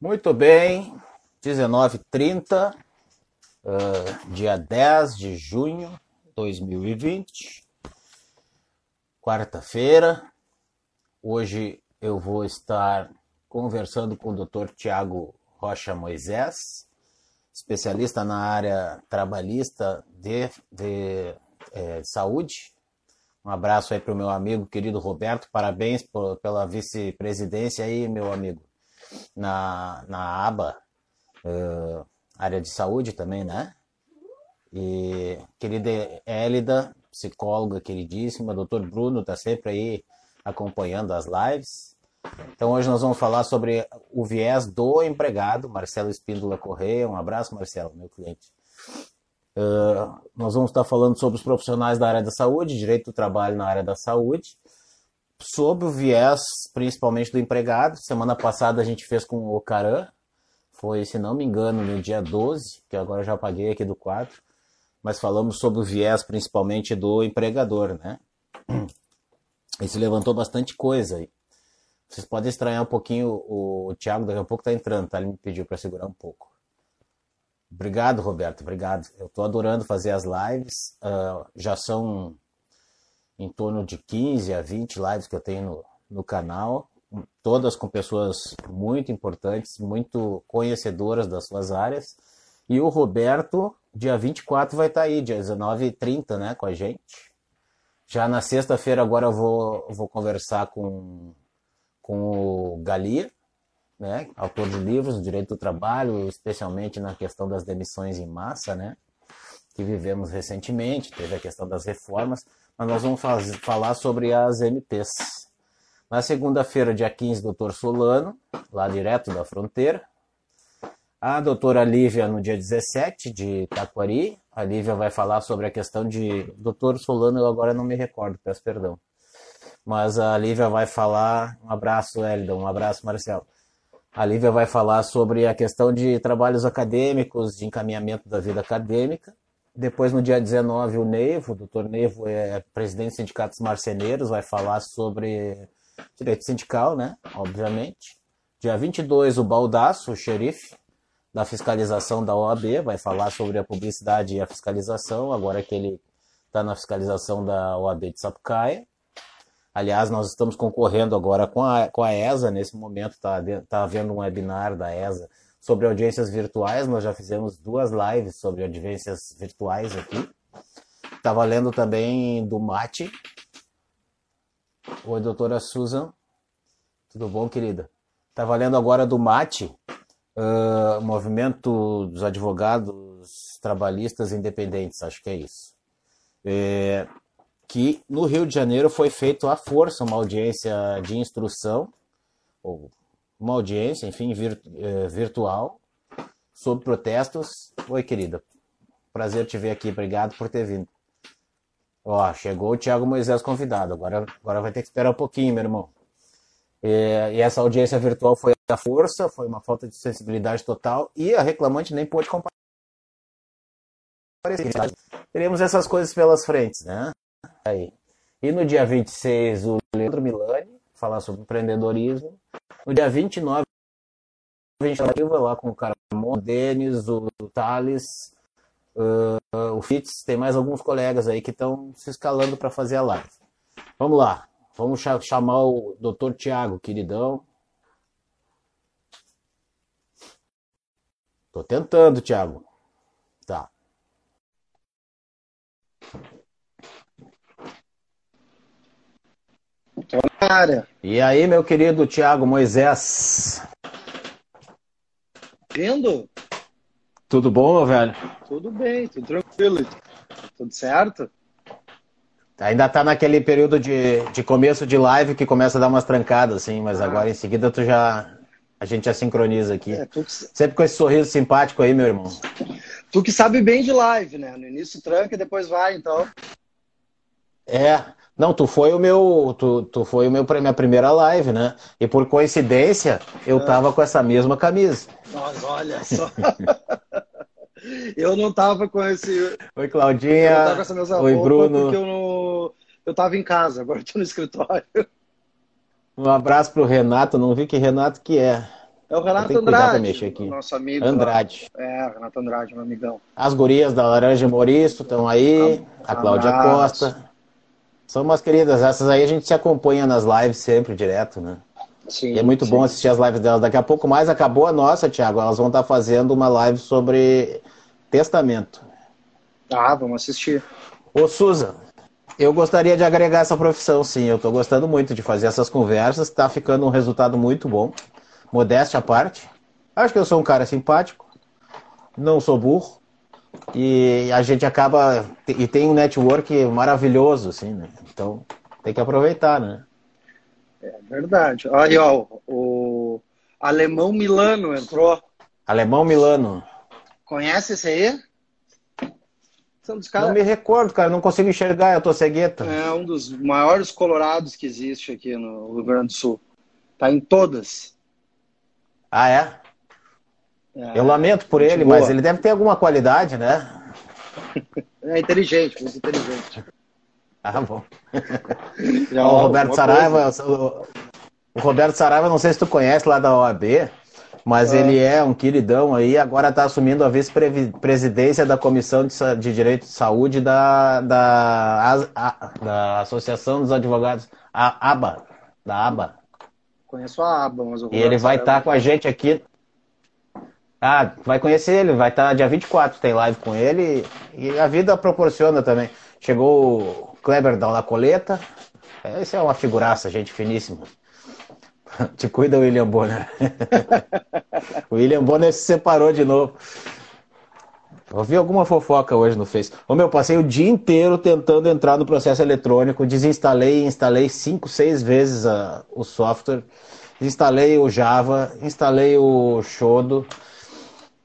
Muito bem, 19h30, uh, dia 10 de junho de 2020, quarta-feira. Hoje eu vou estar conversando com o Dr. Tiago Rocha Moisés, especialista na área trabalhista de, de é, saúde. Um abraço aí para o meu amigo querido Roberto, parabéns por, pela vice-presidência aí, meu amigo na, na aba uh, área de saúde também, né? E querida Hélida, psicóloga queridíssima, doutor Bruno está sempre aí acompanhando as lives. Então hoje nós vamos falar sobre o viés do empregado, Marcelo Espíndola Correia. Um abraço, Marcelo, meu cliente. Uh, nós vamos estar falando sobre os profissionais da área da saúde, direito do trabalho na área da saúde sob o viés principalmente do empregado. Semana passada a gente fez com o Caran, foi, se não me engano, no dia 12, que agora já apaguei aqui do quadro, mas falamos sobre o viés principalmente do empregador, né? Isso levantou bastante coisa aí. Vocês podem estranhar um pouquinho o, o Thiago, daqui a pouco tá entrando, tá? Ele me pediu para segurar um pouco. Obrigado, Roberto, obrigado. Eu tô adorando fazer as lives. Uh, já são em torno de 15 a 20 lives que eu tenho no, no canal, todas com pessoas muito importantes, muito conhecedoras das suas áreas. E o Roberto, dia 24, vai estar tá aí, dia 19h30, né, com a gente. Já na sexta-feira, agora eu vou, vou conversar com, com o Galia, né, autor de livros, Direito do Trabalho, especialmente na questão das demissões em massa, né, que vivemos recentemente, teve a questão das reformas mas nós vamos fazer, falar sobre as MPs. Na segunda-feira, dia 15, doutor Solano, lá direto da fronteira. A doutora Lívia, no dia 17, de Taquari. A Lívia vai falar sobre a questão de. Doutor Solano, eu agora não me recordo, peço perdão. Mas a Lívia vai falar. Um abraço, Elida, um abraço, Marcelo. A Lívia vai falar sobre a questão de trabalhos acadêmicos, de encaminhamento da vida acadêmica. Depois, no dia 19, o Nevo, o doutor Nevo é presidente do Sindicato dos Marceneiros, vai falar sobre direito sindical, né? Obviamente. Dia 22, o Baldaço, o xerife da fiscalização da OAB, vai falar sobre a publicidade e a fiscalização, agora que ele está na fiscalização da OAB de Sapucaia. Aliás, nós estamos concorrendo agora com a, com a ESA, nesse momento está tá havendo um webinar da ESA sobre audiências virtuais. Nós já fizemos duas lives sobre audiências virtuais aqui. Estava lendo também do Mate. Oi, doutora Susan. Tudo bom, querida? Estava lendo agora do Mate, uh, Movimento dos Advogados Trabalhistas Independentes, acho que é isso. É, que no Rio de Janeiro foi feito à força uma audiência de instrução, ou uma audiência, enfim, eh, virtual, sobre protestos. Oi, querida. Prazer te ver aqui. Obrigado por ter vindo. Ó, chegou o Tiago Moisés convidado. Agora, agora vai ter que esperar um pouquinho, meu irmão. E, e, essa audiência virtual foi a força, foi uma falta de sensibilidade total e a reclamante nem pôde comparecer. Teremos essas coisas pelas frentes, né? Aí. E no dia 26, o Leandro Milani falar sobre empreendedorismo. No dia 29, a gente vai lá com o Caramon, o Denis, o Thales, uh, o Fitz, tem mais alguns colegas aí que estão se escalando para fazer a live. Vamos lá, vamos chamar o Dr. Tiago, queridão. Tô tentando, Tiago. Tá. Tô na área. E aí, meu querido Tiago Moisés? Vindo? Tudo bom, meu velho? Tudo bem, tudo tranquilo. Tudo certo? Ainda tá naquele período de, de começo de live que começa a dar umas trancadas, assim, mas ah. agora em seguida tu já. A gente já sincroniza aqui. É, tu... Sempre com esse sorriso simpático aí, meu irmão. Tu que sabe bem de live, né? No início tranca e depois vai, então. É, não, tu foi o meu, tu, tu foi o meu minha primeira live, né? E por coincidência, eu tava com essa mesma camisa. Nossa, olha só. eu não tava com esse. Oi, Claudinha. Eu tava com essa mesma Oi, Bruno. Porque eu não, eu tava em casa, agora tô no escritório. Um abraço pro Renato, não vi que Renato que é. É o Renato Andrade, nosso amigo. Andrade. Lá. É, Renato Andrade, meu amigão. As gurias da Laranja Moriço estão aí, a, a Cláudia Costa. São umas queridas, essas aí a gente se acompanha nas lives sempre, direto, né? Sim, e é muito sim. bom assistir as lives delas. Daqui a pouco mais acabou a nossa, Thiago. Elas vão estar fazendo uma live sobre testamento. Ah, vamos assistir. Ô, Suza, eu gostaria de agregar essa profissão, sim. Eu estou gostando muito de fazer essas conversas. Está ficando um resultado muito bom. Modéstia à parte. Acho que eu sou um cara simpático. Não sou burro. E a gente acaba. E tem um network maravilhoso, assim, né? Então tem que aproveitar, né? É verdade. Olha, ó, o Alemão Milano entrou. Alemão Milano. Conhece esse aí? Não me recordo, cara, não consigo enxergar, eu tô cegueta. É um dos maiores colorados que existe aqui no Rio Grande do Sul. Tá em todas. Ah, é? É eu lamento por ele, boa. mas ele deve ter alguma qualidade, né? É inteligente, muito inteligente. Ah, bom. Já, o Roberto Saraiva, o, o Roberto Saraiva, não sei se tu conhece lá da OAB, mas ah. ele é um queridão aí, agora está assumindo a vice-presidência da Comissão de, de, Direito de Saúde da, da, a, da Associação dos Advogados, a ABA, da ABA. Conheço a ABA, mas o E ele vai estar tá com a gente aqui. Ah, vai conhecer ele, vai estar tá, dia 24, tem live com ele e a vida proporciona também. Chegou o Kleber da Coleta, esse é uma figuraça, gente finíssima. Te cuida, William Bonner. o William Bonner se separou de novo. Ouvi alguma fofoca hoje no Face. Ô meu, passei o dia inteiro tentando entrar no processo eletrônico, desinstalei e instalei cinco, seis vezes a, o software, instalei o Java, instalei o Shodo,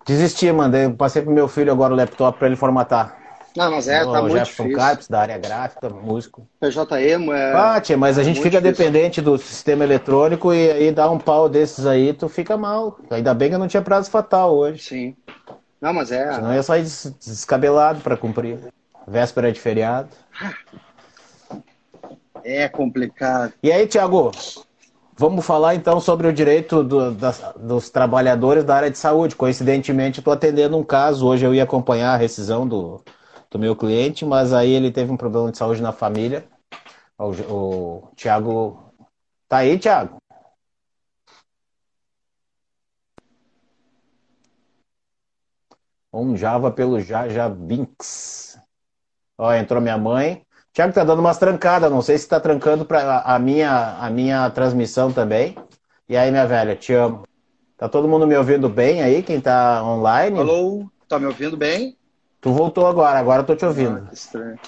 desisti, mandei, passei pro meu filho agora o laptop para ele formatar. Não, mas é, tá muito Jefferson difícil. Carpes, da área gráfica, músico. PJM é... Ah, tia, mas a gente fica difícil. dependente do sistema eletrônico e aí dá um pau desses aí, tu fica mal. Ainda bem que eu não tinha prazo fatal hoje. Sim. Não, mas é... Senão ia sair descabelado para cumprir. Véspera de feriado. É complicado. E aí, Tiago, vamos falar então sobre o direito do, das, dos trabalhadores da área de saúde. Coincidentemente, estou atendendo um caso. Hoje eu ia acompanhar a rescisão do, do meu cliente, mas aí ele teve um problema de saúde na família. O, o Thiago. Tá aí, Thiago? Um Java pelo Jaja Binks. Ó, entrou minha mãe. Thiago tá dando umas trancadas, não sei se tá trancando para a minha, a minha transmissão também. E aí, minha velha, te amo. Tá todo mundo me ouvindo bem aí, quem tá online? Alô, tá me ouvindo bem? Tu voltou agora, agora eu tô te ouvindo. Ah, estranho.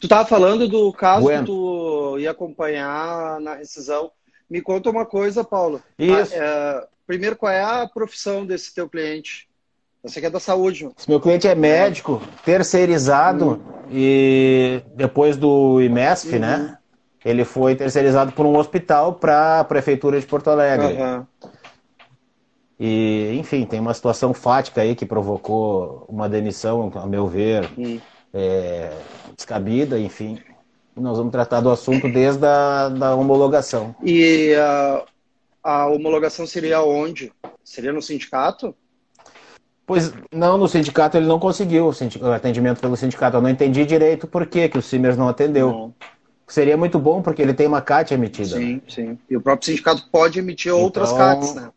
Tu tava falando do caso bueno. que tu ia acompanhar na rescisão. Me conta uma coisa, Paulo. Isso. Ah, é, primeiro, qual é a profissão desse teu cliente? Você que é da saúde. Esse meu cliente é médico, terceirizado, uhum. e depois do IMESF, uhum. né? Ele foi terceirizado por um hospital para a Prefeitura de Porto Alegre. Uhum. E, enfim, tem uma situação fática aí que provocou uma demissão, a meu ver, hum. é, descabida, enfim. Nós vamos tratar do assunto desde a da homologação. E a, a homologação seria onde? Seria no sindicato? Pois não, no sindicato ele não conseguiu o atendimento pelo sindicato. Eu não entendi direito por que, que o Simers não atendeu. Não. Seria muito bom, porque ele tem uma CAT emitida. Sim, sim. E o próprio sindicato pode emitir outras então, CATs, né?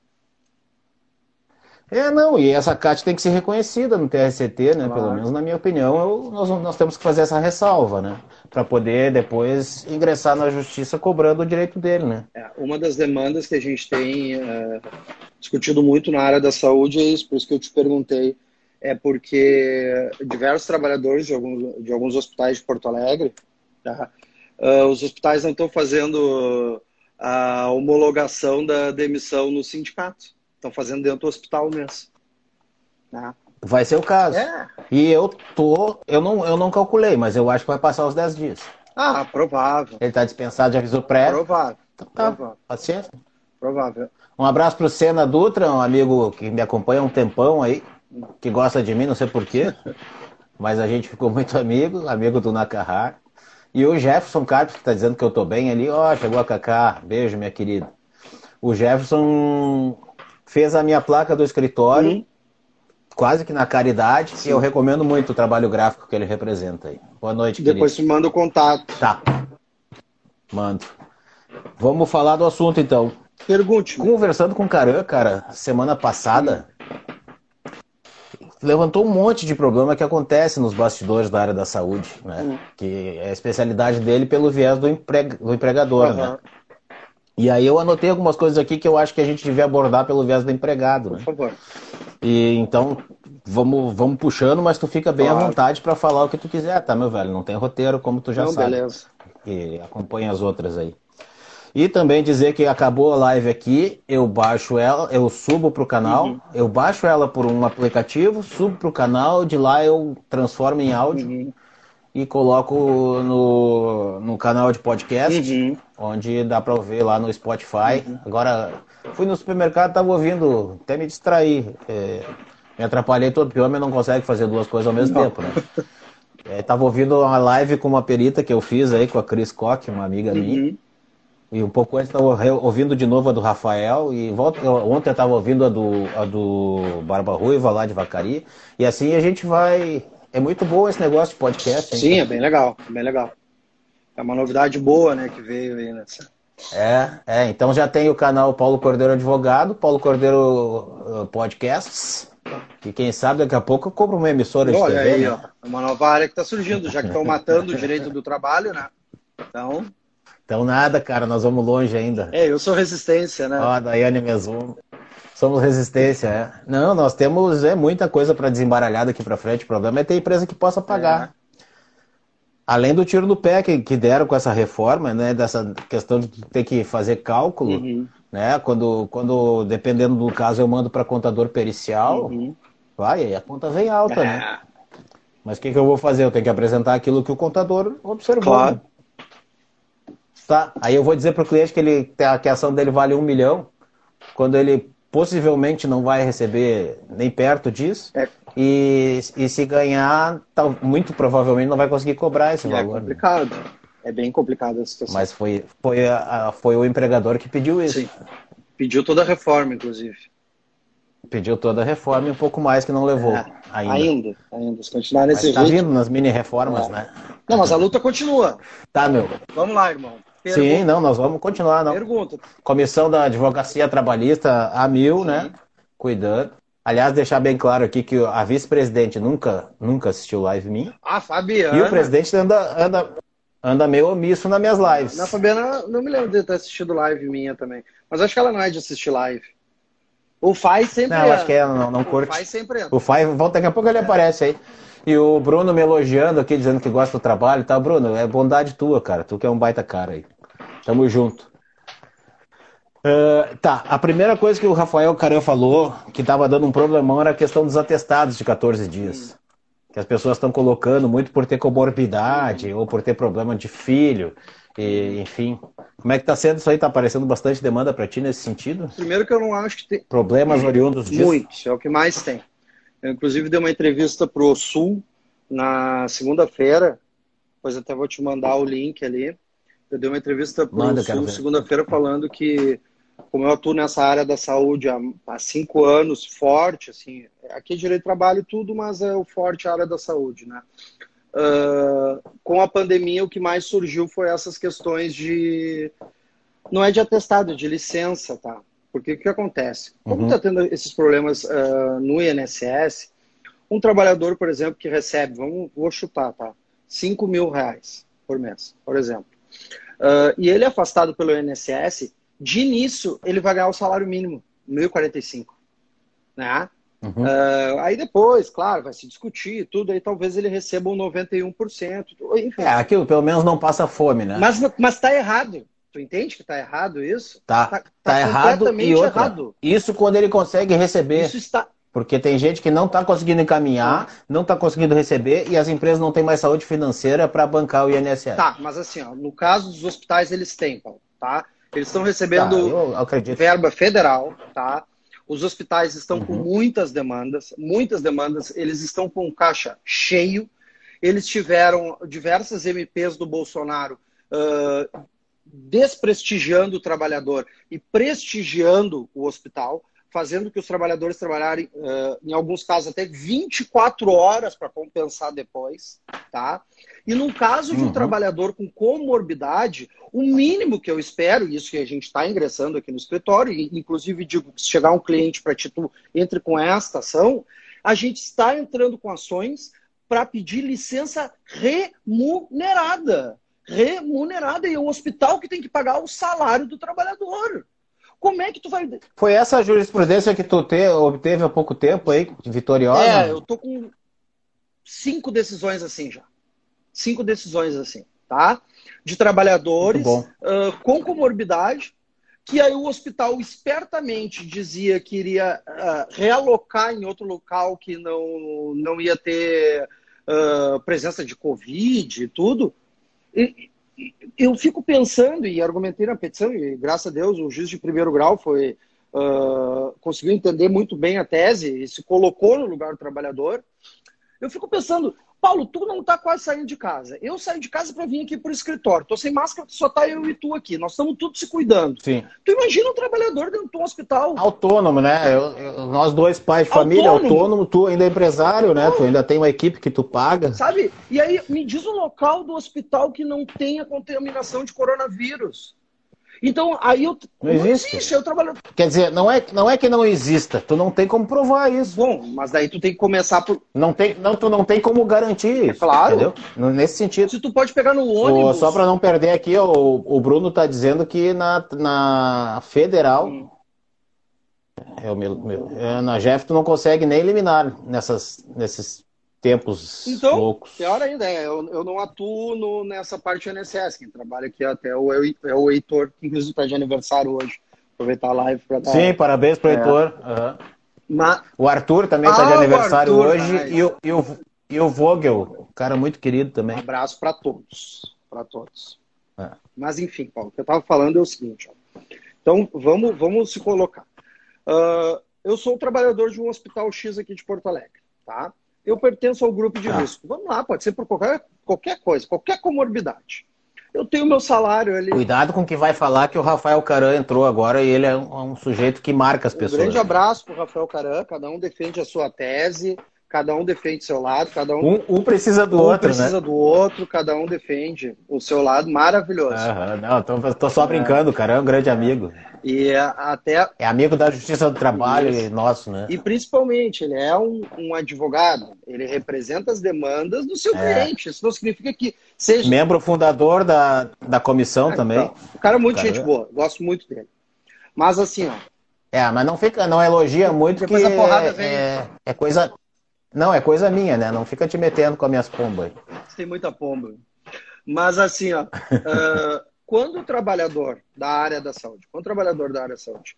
É, não, e essa CAT tem que ser reconhecida no TRCT, né? Claro. Pelo menos na minha opinião, eu, nós, nós temos que fazer essa ressalva, né? Para poder depois ingressar na justiça cobrando o direito dele, né? É, uma das demandas que a gente tem é, discutido muito na área da saúde é isso, por isso que eu te perguntei, é porque diversos trabalhadores de alguns, de alguns hospitais de Porto Alegre, tá? uh, os hospitais não estão fazendo a homologação da demissão no sindicato. Estão fazendo dentro do hospital mesmo. Né? Vai ser o caso. É. E eu tô. Eu não, eu não calculei, mas eu acho que vai passar os 10 dias. Ah, provável. Ele está dispensado de aviso prévio. Provável. Então, tá, provável. paciência. Provável. Um abraço pro Senna Dutra, um amigo que me acompanha há um tempão aí, que gosta de mim, não sei porquê, mas a gente ficou muito amigo, amigo do Nakahara. E o Jefferson Carpes, que está dizendo que eu tô bem ali, ó, oh, chegou a Cacá, beijo, minha querida. O Jefferson fez a minha placa do escritório, uhum. quase que na caridade, Sim. e eu recomendo muito o trabalho gráfico que ele representa aí. Boa noite, Depois querido. manda o contato. Tá. Mando. Vamos falar do assunto então. Pergunte. Conversando com o Caran, cara, semana passada, levantou um monte de problema que acontece nos bastidores da área da saúde, né? Uhum. Que é a especialidade dele pelo viés do, empreg do empregador, uhum. né? E aí eu anotei algumas coisas aqui que eu acho que a gente devia abordar pelo viés do empregado, né? Por favor. E então vamos, vamos puxando, mas tu fica bem claro. à vontade para falar o que tu quiser, tá, meu velho? Não tem roteiro, como tu já Não, sabe. Beleza. E acompanha as outras aí. E também dizer que acabou a live aqui, eu baixo ela, eu subo para o canal, uhum. eu baixo ela por um aplicativo, subo para o canal, de lá eu transformo em áudio uhum. e coloco no, no canal de podcast, uhum. onde dá para ouvir lá no Spotify. Uhum. Agora, fui no supermercado, estava ouvindo, até me distrair. É, me atrapalhei todo, porque o homem não consegue fazer duas coisas ao mesmo não. tempo, né? É, tava ouvindo uma live com uma perita que eu fiz aí com a Cris Koch, uma amiga minha. E um pouco antes estava ouvindo de novo a do Rafael, e volta, ontem eu estava ouvindo a do, a do Barba Ruiva lá de Vacaria. E assim a gente vai. É muito bom esse negócio de podcast. Hein? Sim, é bem legal, bem legal. É uma novidade boa, né, que veio aí nessa. É, é, então já tem o canal Paulo Cordeiro Advogado, Paulo Cordeiro uh, Podcasts. E quem sabe daqui a pouco eu compro uma emissora Olha de TV. Aí, né? ó, é uma nova área que está surgindo, já que estão matando o direito do trabalho, né? Então, então nada, cara, nós vamos longe ainda. É, eu sou resistência, né? Ó, Daiane mesmo. Somos resistência, é. Não, nós temos é, muita coisa para desembaralhar daqui para frente. O problema é ter empresa que possa pagar. É. Além do tiro no pé que, que deram com essa reforma, né? Dessa questão de ter que fazer cálculo, uhum. né? Quando, quando, dependendo do caso, eu mando para contador pericial, uhum. vai, a conta vem alta, né? é. né? Mas o que, que eu vou fazer? Eu tenho que apresentar aquilo que o contador observou. Claro. Né? Tá? Aí eu vou dizer para o cliente que, ele, que a ação dele vale um milhão, quando ele possivelmente não vai receber nem perto disso. É. E, e se ganhar, tá, muito provavelmente não vai conseguir cobrar esse é valor. É complicado. Né? É bem complicado a situação. Mas foi, foi, a, foi o empregador que pediu isso. Sim. Pediu toda a reforma, inclusive. Pediu toda a reforma e um pouco mais que não levou. É, ainda. ainda, ainda. Se continuar nesse mas tá vindo nas mini reformas, é. né? Não, mas a luta continua. Tá, meu. Vamos lá, irmão. Pergunta. Sim, não, nós vamos continuar. Não. Pergunta. Comissão da Advocacia Trabalhista a mil, Sim. né? Cuidando. Aliás, deixar bem claro aqui que a vice-presidente nunca, nunca assistiu live minha. Ah, Fabiana. E o presidente anda, anda, anda meio omisso nas minhas lives. Na Fabiana, não me lembro de ter assistido live minha também. Mas acho que ela não é de assistir live. O faz sempre Não, acho que ela não, não curte. O faz sempre O faz, daqui a pouco ele aparece aí. E o Bruno me elogiando aqui, dizendo que gosta do trabalho, tá? Bruno, é bondade tua, cara. Tu que é um baita cara aí. Tamo junto. Uh, tá, a primeira coisa que o Rafael Caran falou, que tava dando um problemão, era a questão dos atestados de 14 dias. Que as pessoas estão colocando muito por ter comorbidade ou por ter problema de filho. E, enfim, como é que tá sendo isso aí? Tá aparecendo bastante demanda para ti nesse sentido? Primeiro que eu não acho que tem... Problemas oriundos disso? Muitos, é o que mais tem. Eu, inclusive, dei uma entrevista para o Sul na segunda-feira, depois até vou te mandar o link ali. Eu dei uma entrevista para o Sul segunda-feira falando que, como eu atuo nessa área da saúde há, há, cinco anos, forte, assim, aqui é direito de trabalho tudo, mas é o forte a área da saúde, né? Uh, com a pandemia, o que mais surgiu foi essas questões de. Não é de atestado, é de licença, tá? Porque o que acontece? Como está uhum. tendo esses problemas uh, no INSS, um trabalhador, por exemplo, que recebe, vamos, vou chutar, tá? 5 mil reais por mês, por exemplo. Uh, e ele é afastado pelo INSS, de início ele vai ganhar o salário mínimo, 1.045. Né? Uhum. Uh, aí depois, claro, vai se discutir tudo, aí talvez ele receba um 91%. Enfim. É, aquilo pelo menos não passa fome, né? Mas, mas tá errado. Tu entende que está errado isso? Tá, tá, tá, tá errado e outra, errado. Isso quando ele consegue receber. Isso está porque tem gente que não está conseguindo encaminhar, não está conseguindo receber e as empresas não têm mais saúde financeira para bancar o INSS. Tá, mas assim, ó, no caso dos hospitais eles têm, tá? Eles estão recebendo tá, verba federal, tá? Os hospitais estão uhum. com muitas demandas, muitas demandas, eles estão com caixa cheio. Eles tiveram diversas MPs do Bolsonaro uh, desprestigiando o trabalhador e prestigiando o hospital, fazendo que os trabalhadores trabalharem, uh, em alguns casos, até 24 horas para compensar depois, tá? E no caso de um uhum. trabalhador com comorbidade, o mínimo que eu espero, isso que a gente está ingressando aqui no escritório, e inclusive digo que se chegar um cliente para ti, tu entre com esta ação, a gente está entrando com ações para pedir licença remunerada. Remunerada, e é o hospital que tem que pagar o salário do trabalhador. Como é que tu vai. Foi essa jurisprudência que tu te, obteve há pouco tempo aí, vitoriosa? É, eu tô com cinco decisões assim já. Cinco decisões assim, tá? De trabalhadores uh, com comorbidade, que aí o hospital espertamente dizia que iria uh, realocar em outro local que não, não ia ter uh, presença de Covid e tudo. E, eu fico pensando e argumentei na petição, e graças a Deus o juiz de primeiro grau foi uh, conseguiu entender muito bem a tese e se colocou no lugar do trabalhador. Eu fico pensando, Paulo, tu não está quase saindo de casa. Eu saio de casa para vir aqui para o escritório. Tô sem máscara, só tá eu e tu aqui. Nós estamos todos se cuidando. Sim. Tu imagina um trabalhador dentro de um hospital. Autônomo, né? Eu, eu, nós dois pais de família, autônomo. autônomo, tu ainda é empresário, né? Tu ainda tem uma equipe que tu paga. Sabe? E aí, me diz um local do hospital que não tenha contaminação de coronavírus. Então, aí eu. Não, não existe. existe. Eu trabalho. Quer dizer, não é, não é que não exista, tu não tem como provar isso. Bom, mas daí tu tem que começar por. Não, tem, não tu não tem como garantir. É claro. Entendeu? Nesse sentido. Se tu pode pegar no ônibus. Só para não perder aqui, o, o Bruno tá dizendo que na, na federal. Hum. É o meu, meu, é, na Jeff tu não consegue nem eliminar nessas, nesses tempos então, loucos. Pior ainda, é, eu, eu não atuo no, nessa parte do INSS, quem trabalha aqui até o, é o Heitor, que inclusive está de aniversário hoje. Aproveitar a live para dar. Sim, parabéns para o é. Heitor. Uhum. Mas... O Arthur também está ah, de aniversário Arthur, hoje e, o, e, o, e o Vogel, um cara muito querido também. Um abraço para todos. Para todos. É. Mas enfim, Paulo, o que eu estava falando é o seguinte. Ó. Então, vamos, vamos se colocar. Uh, eu sou trabalhador de um hospital X aqui de Porto Alegre, tá? Eu pertenço ao grupo de ah. risco. Vamos lá, pode ser por qualquer, qualquer coisa, qualquer comorbidade. Eu tenho meu salário ali. Cuidado com o que vai falar que o Rafael Caran entrou agora e ele é um, um sujeito que marca as pessoas. Um grande abraço para o Rafael Caran, cada um defende a sua tese, cada um defende seu lado, cada um. Um, um precisa do um outro, precisa né? precisa do outro, cada um defende o seu lado, maravilhoso. Aham, não, tô, tô só brincando, é. cara, é um grande amigo. E até. É amigo da Justiça do Trabalho e nosso, né? E principalmente, ele é um, um, advogado, ele representa as demandas do seu é. cliente. Isso não significa que seja. Membro fundador da, da comissão ah, também. Então, o cara é muito gente boa, gosto muito dele. Mas assim, ó. É, mas não fica, não elogia muito Depois que a porrada vem. É, é coisa não, é coisa minha, né? Não fica te metendo com as minhas pombas. Você tem muita pomba. Mas assim, ó, uh, quando o trabalhador da área da saúde, quando o trabalhador da área da saúde,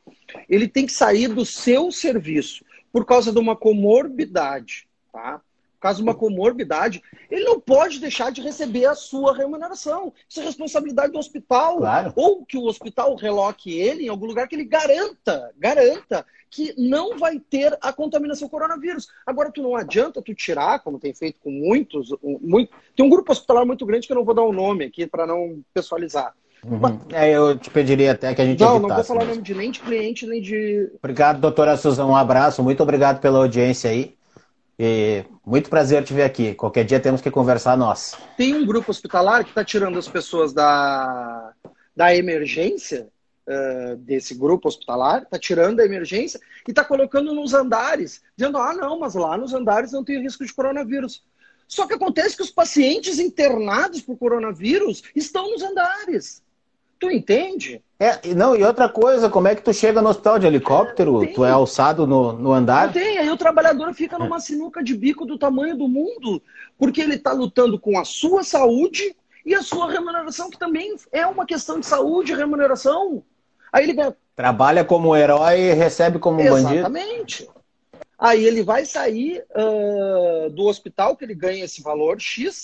ele tem que sair do seu serviço por causa de uma comorbidade, tá? Causa de uma comorbidade, ele não pode deixar de receber a sua remuneração. Isso é responsabilidade do hospital. Claro. Ou que o hospital reloque ele em algum lugar que ele garanta, garanta que não vai ter a contaminação coronavírus. Agora, tu não adianta tu tirar, como tem feito com muitos. Muito, tem um grupo hospitalar muito grande que eu não vou dar o um nome aqui para não pessoalizar. Uhum. É, eu te pediria até que a gente Não, evitasse, não vou falar o nome de nem de cliente, nem de. Obrigado, doutora Suzana. Um abraço. Muito obrigado pela audiência aí. E muito prazer te ver aqui. Qualquer dia temos que conversar nós. Tem um grupo hospitalar que está tirando as pessoas da, da emergência uh, desse grupo hospitalar, está tirando a emergência e está colocando nos andares, dizendo: ah, não, mas lá nos andares não tem risco de coronavírus. Só que acontece que os pacientes internados por coronavírus estão nos andares. Tu entende? É, não, e outra coisa, como é que tu chega no hospital de helicóptero? tu é alçado no, no andar? Não tem, aí o trabalhador fica numa sinuca de bico do tamanho do mundo, porque ele está lutando com a sua saúde e a sua remuneração, que também é uma questão de saúde e remuneração. Aí ele ganha... Trabalha como herói e recebe como Exatamente. bandido. Exatamente. Aí ele vai sair uh, do hospital, que ele ganha esse valor X,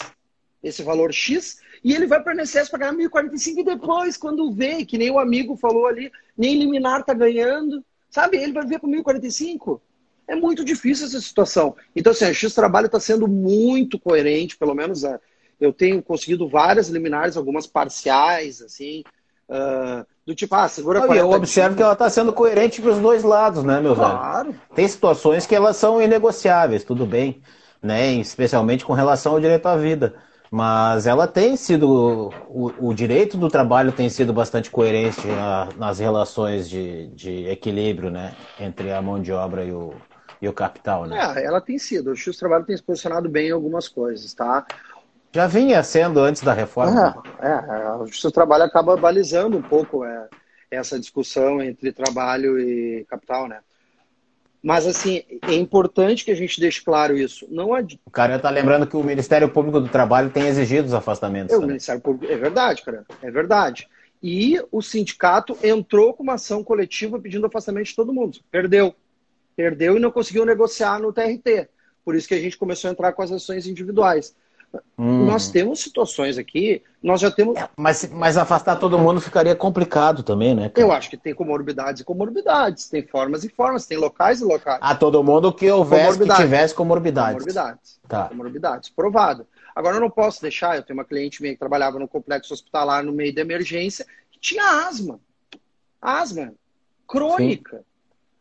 esse valor X, e ele vai para o INSS para ganhar 1.045 e depois, quando vê, que nem o amigo falou ali, nem liminar tá ganhando, sabe? Ele vai ver com 1.045. É muito difícil essa situação. Então, assim, a X Trabalho está sendo muito coerente, pelo menos uh, eu tenho conseguido várias liminares, algumas parciais, assim, uh, Do tipo, ah, segura Não, Eu observo que ela está sendo coerente para os dois lados, né, meu claro. velho? Tem situações que elas são inegociáveis, tudo bem, né? Especialmente com relação ao direito à vida. Mas ela tem sido. O, o direito do trabalho tem sido bastante coerente a, nas relações de, de equilíbrio, né? Entre a mão de obra e o, e o capital, né? É, ela tem sido. O Justiça do Trabalho tem se posicionado bem em algumas coisas, tá? Já vinha sendo antes da reforma. É, é o Justiça do Trabalho acaba balizando um pouco é, essa discussão entre trabalho e capital, né? Mas, assim, é importante que a gente deixe claro isso. Não ad... O cara está lembrando que o Ministério Público do Trabalho tem exigido os afastamentos. É, o Ministério Público... é verdade, cara. É verdade. E o sindicato entrou com uma ação coletiva pedindo afastamento de todo mundo. Perdeu. Perdeu e não conseguiu negociar no TRT. Por isso que a gente começou a entrar com as ações individuais. Hum. Nós temos situações aqui, nós já temos. Mas, mas afastar todo mundo ficaria complicado também, né? Cara? Eu acho que tem comorbidades e comorbidades, tem formas e formas, tem locais e locais. A todo mundo que houvesse, que tivesse comorbidades. Comorbidades. Tá. Comorbidades, provado. Agora eu não posso deixar, eu tenho uma cliente minha que trabalhava no complexo hospitalar no meio da emergência, que tinha asma. Asma crônica. Sim.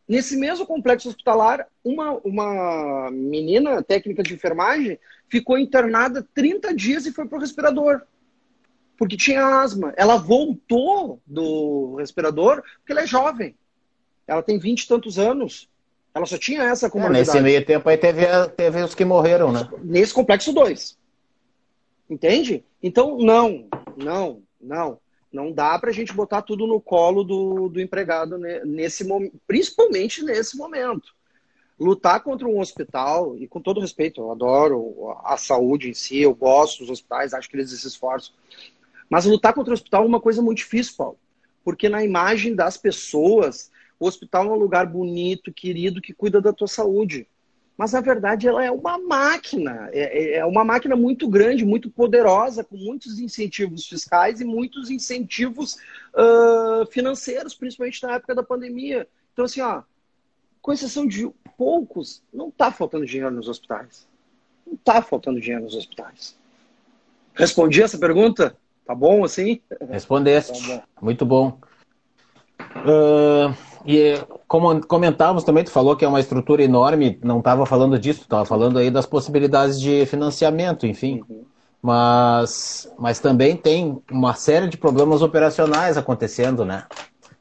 Nesse mesmo complexo hospitalar, uma, uma menina técnica de enfermagem ficou internada 30 dias e foi para o respirador. Porque tinha asma. Ela voltou do respirador porque ela é jovem. Ela tem 20 e tantos anos. Ela só tinha essa comorbidade. É, nesse meio tempo aí teve, teve os que morreram, né? Nesse complexo 2. Entende? Então, não, não, não. Não dá para a gente botar tudo no colo do, do empregado nesse principalmente nesse momento. Lutar contra um hospital, e com todo respeito, eu adoro a saúde em si, eu gosto dos hospitais, acho que eles se esforçam. Mas lutar contra o hospital é uma coisa muito difícil, Paulo. Porque na imagem das pessoas, o hospital é um lugar bonito, querido, que cuida da tua saúde mas na verdade ela é uma máquina, é, é, é uma máquina muito grande, muito poderosa, com muitos incentivos fiscais e muitos incentivos uh, financeiros, principalmente na época da pandemia. Então, assim, ó, com exceção de poucos, não está faltando dinheiro nos hospitais. Não está faltando dinheiro nos hospitais. Respondi essa pergunta? Tá bom assim? Respondeste. Tá bom. Muito bom. Uh, e como comentávamos também, tu falou que é uma estrutura enorme, não estava falando disso, estava falando aí das possibilidades de financiamento, enfim. Uhum. Mas, mas também tem uma série de problemas operacionais acontecendo, né?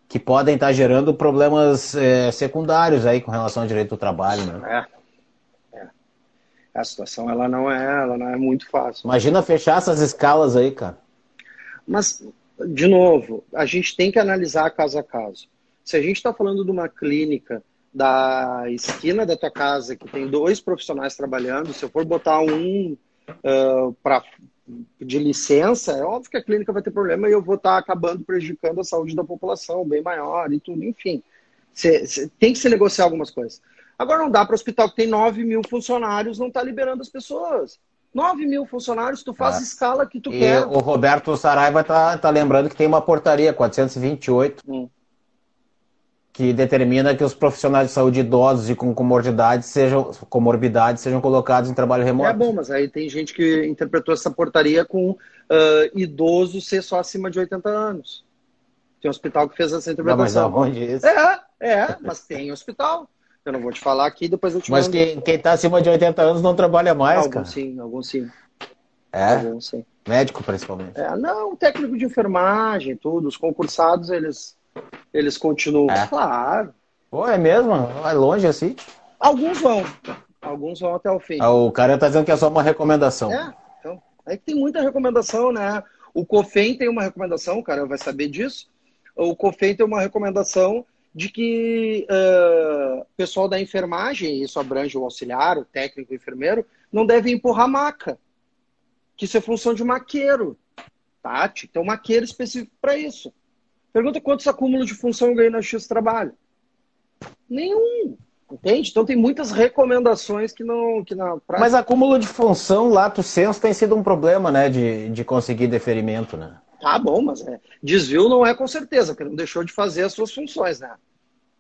Que podem estar gerando problemas é, secundários aí com relação ao direito do trabalho, né? É. é. A situação ela não é, ela não é muito fácil. Imagina fechar essas escalas aí, cara. Mas, de novo, a gente tem que analisar caso a caso. Se a gente está falando de uma clínica da esquina da tua casa que tem dois profissionais trabalhando, se eu for botar um uh, pra, de licença, é óbvio que a clínica vai ter problema e eu vou estar tá acabando prejudicando a saúde da população, bem maior e tudo, enfim. Cê, cê, tem que se negociar algumas coisas. Agora não dá para o hospital que tem 9 mil funcionários não estar tá liberando as pessoas. 9 mil funcionários, tu faz a é. escala que tu e quer. O Roberto Saraiva tá, tá lembrando que tem uma portaria 428 hum que determina que os profissionais de saúde idosos e com comorbidades sejam, comorbidades sejam colocados em trabalho remoto. É bom, mas aí tem gente que interpretou essa portaria com uh, idoso ser só acima de 80 anos. Tem um hospital que fez essa interpretação. Não, mas aonde isso? É, é, mas tem hospital. Eu não vou te falar aqui, depois eu te Mas quem, quem tá acima de 80 anos não trabalha mais, algum cara. sim, alguns sim. É? Alguns sim. Médico, principalmente. É, não, técnico de enfermagem, tudo. Os concursados, eles eles continuam. É. Claro. Pô, é mesmo? Vai longe assim? Alguns vão. Alguns vão até o fim. Ah, o cara tá dizendo que é só uma recomendação. É, então. É que tem muita recomendação, né? O COFEM tem uma recomendação, o cara vai saber disso. O COFEM tem uma recomendação de que uh, pessoal da enfermagem, isso abrange o auxiliar, o técnico, o enfermeiro, não deve empurrar maca. Que isso é função de maqueiro. Tá? Tem um maqueiro específico para isso. Pergunta quantos acúmulos de função eu ganhei na X trabalho. Nenhum. Entende? Então tem muitas recomendações que não. Que na prática... Mas acúmulo de função, lato senso, tem sido um problema, né? De, de conseguir deferimento, né? Tá bom, mas é. desvio não é com certeza, porque não deixou de fazer as suas funções, né?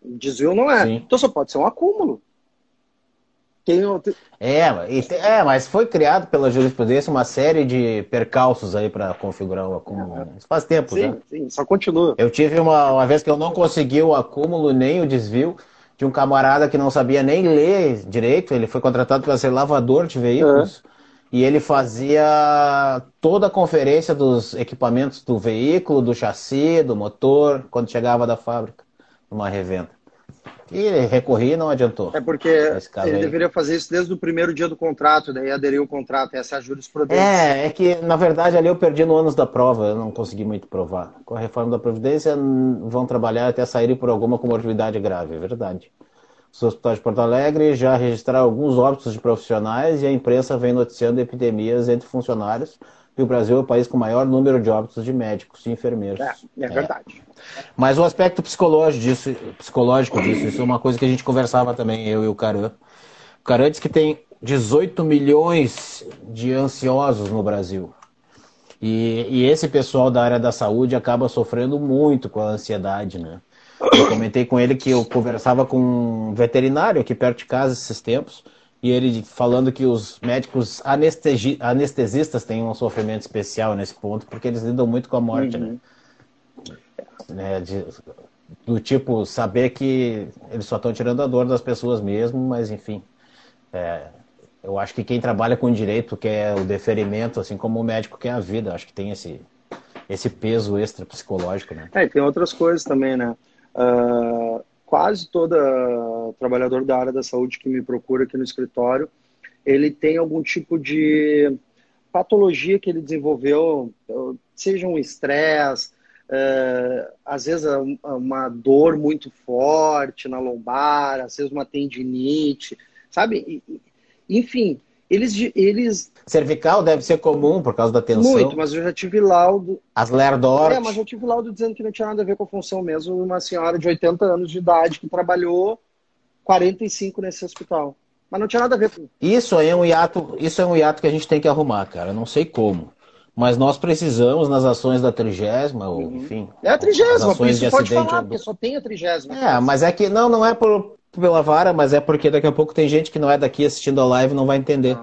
Desvio não é. Sim. Então só pode ser um acúmulo. Tem, é, é, mas foi criado pela jurisprudência uma série de percalços aí para configurar o acúmulo. Isso faz tempo sim, já. Sim, só continua. Eu tive uma, uma vez que eu não consegui o acúmulo nem o desvio de um camarada que não sabia nem ler direito. Ele foi contratado para ser lavador de veículos. Uhum. E ele fazia toda a conferência dos equipamentos do veículo, do chassi, do motor, quando chegava da fábrica, numa revenda. E recorri e não adiantou. É porque ele aí. deveria fazer isso desde o primeiro dia do contrato, daí aderiu o contrato, essa é a jurisprudência. É, é que na verdade ali eu perdi no ânus da prova, eu não consegui muito provar. Com a reforma da Previdência vão trabalhar até saírem por alguma comorbidade grave, é verdade. Os hospitais de Porto Alegre já registraram alguns óbitos de profissionais e a imprensa vem noticiando epidemias entre funcionários, e o Brasil é o país com o maior número de óbitos de médicos e enfermeiros. É, é verdade. Mas o aspecto psicológico disso, psicológico disso, isso é uma coisa que a gente conversava também, eu e o Caran. O Caran diz que tem 18 milhões de ansiosos no Brasil. E, e, esse pessoal da área da saúde acaba sofrendo muito com a ansiedade, né? Eu comentei com ele que eu conversava com um veterinário aqui perto de casa esses tempos, e ele falando que os médicos anestesi anestesistas têm um sofrimento especial nesse ponto, porque eles lidam muito com a morte, né? Né? De, do tipo, saber que eles só estão tirando a dor das pessoas mesmo, mas enfim. É, eu acho que quem trabalha com direito quer o deferimento, assim como o médico quer a vida. Acho que tem esse, esse peso extra psicológico, né? É, tem outras coisas também, né? Uh, quase todo trabalhador da área da saúde que me procura aqui no escritório, ele tem algum tipo de patologia que ele desenvolveu, seja um estresse, uh, às vezes uma dor muito forte na lombar, às vezes uma tendinite, sabe? Enfim, eles, eles. Cervical deve ser comum por causa da tensão. Muito, mas eu já tive laudo. As Lerdort. É, mas eu tive laudo dizendo que não tinha nada a ver com a função mesmo. Uma senhora de 80 anos de idade que trabalhou 45 nesse hospital. Mas não tinha nada a ver com. Isso aí é um hiato, isso é um hiato que a gente tem que arrumar, cara. não sei como. Mas nós precisamos nas ações da trigésima, ou uhum. enfim. É a trigésima, por isso pode falar, porque só tem a trigésima. É, mas é que não, não é por, pela vara, mas é porque daqui a pouco tem gente que não é daqui assistindo a live e não vai entender.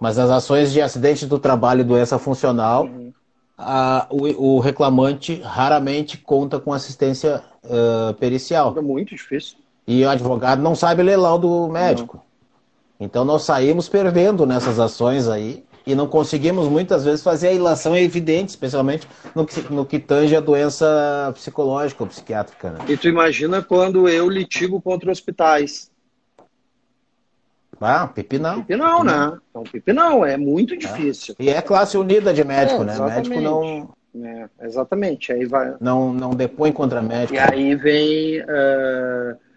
Mas as ações de acidente do trabalho e doença funcional, uhum. a, o, o, reclamante raramente conta com assistência uh, pericial. É muito difícil. E o advogado não sabe ler laudo médico. Então nós saímos perdendo nessas ações aí e não conseguimos muitas vezes fazer a ilação evidente, especialmente no que, no que tange a doença psicológica ou psiquiátrica. Né? E tu imagina quando eu litigo contra hospitais. Ah, pipi não. Pipi não, né? Então, pipi não, é muito é. difícil. É. E é classe unida de médico, é, né? Médico não. É, exatamente. Aí vai. Não, não depõe contra médico. E aí vem. Uh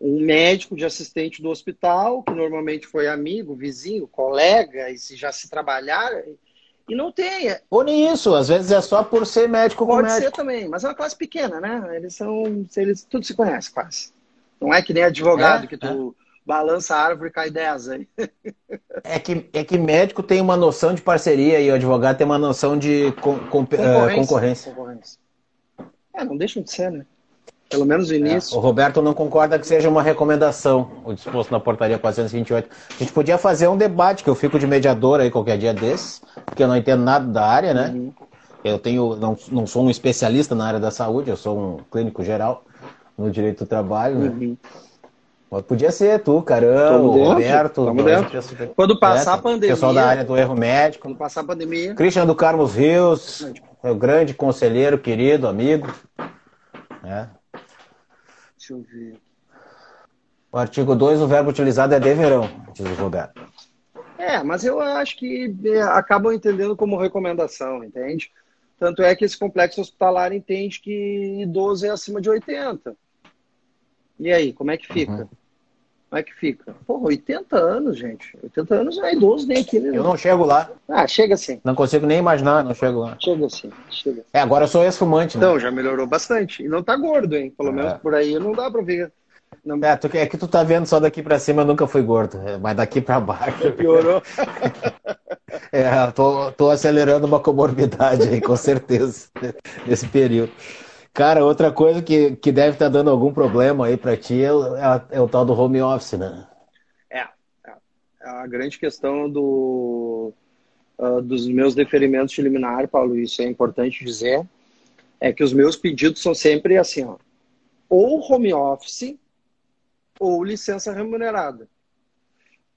um médico de assistente do hospital, que normalmente foi amigo, vizinho, colega, e se já se trabalhar, e não tem. Ou nem isso, às vezes é só por ser médico Pode médico. ser também, mas é uma classe pequena, né? Eles são. Eles, tudo se conhece quase. Não é que nem advogado é, que tu é. balança a árvore e cai 10 aí. É que, é que médico tem uma noção de parceria e o advogado tem uma noção de com, com, concorrência. Uh, concorrência. concorrência. É, não deixam de ser, né? Pelo menos o é, início. É, o Roberto não concorda que seja uma recomendação o disposto na portaria 428. A gente podia fazer um debate, que eu fico de mediador aí qualquer dia desses, porque eu não entendo nada da área, né? Uhum. Eu tenho, não, não sou um especialista na área da saúde, eu sou um clínico geral no direito do trabalho, né? Uhum. Mas podia ser tu, caramba, o Roberto. Dentro. Quando passar a pandemia. Pessoal da área do erro médico. Quando passar a pandemia. Christian do Carlos Rios, meu grande conselheiro, querido, amigo. É. Deixa eu ver. O artigo 2, o verbo utilizado é deverão, diz o Roberto. É, mas eu acho que é, acabam entendendo como recomendação, entende? Tanto é que esse complexo hospitalar entende que idoso é acima de 80. E aí, como é que fica? Uhum. Como é que fica? Porra, 80 anos, gente. 80 anos não é idoso nem aqui, né? Eu não chego lá. Ah, chega sim. Não consigo nem imaginar, não chego lá. Chega sim, chega. É, agora eu sou ex-fumante, né? Então, já melhorou bastante. E não tá gordo, hein? Pelo é. menos por aí não dá pra ver. Não... É, tu, é que tu tá vendo só daqui pra cima, eu nunca fui gordo. É, mas daqui pra baixo. Piorou. é, tô, tô acelerando uma comorbidade aí, com certeza, nesse período. Cara, outra coisa que, que deve estar tá dando algum problema aí para ti é, é, é, o tal do home office, né? É, é. a grande questão do, uh, dos meus deferimentos de liminar, Paulo, isso é importante dizer, é que os meus pedidos são sempre assim, ó, ou home office ou licença remunerada.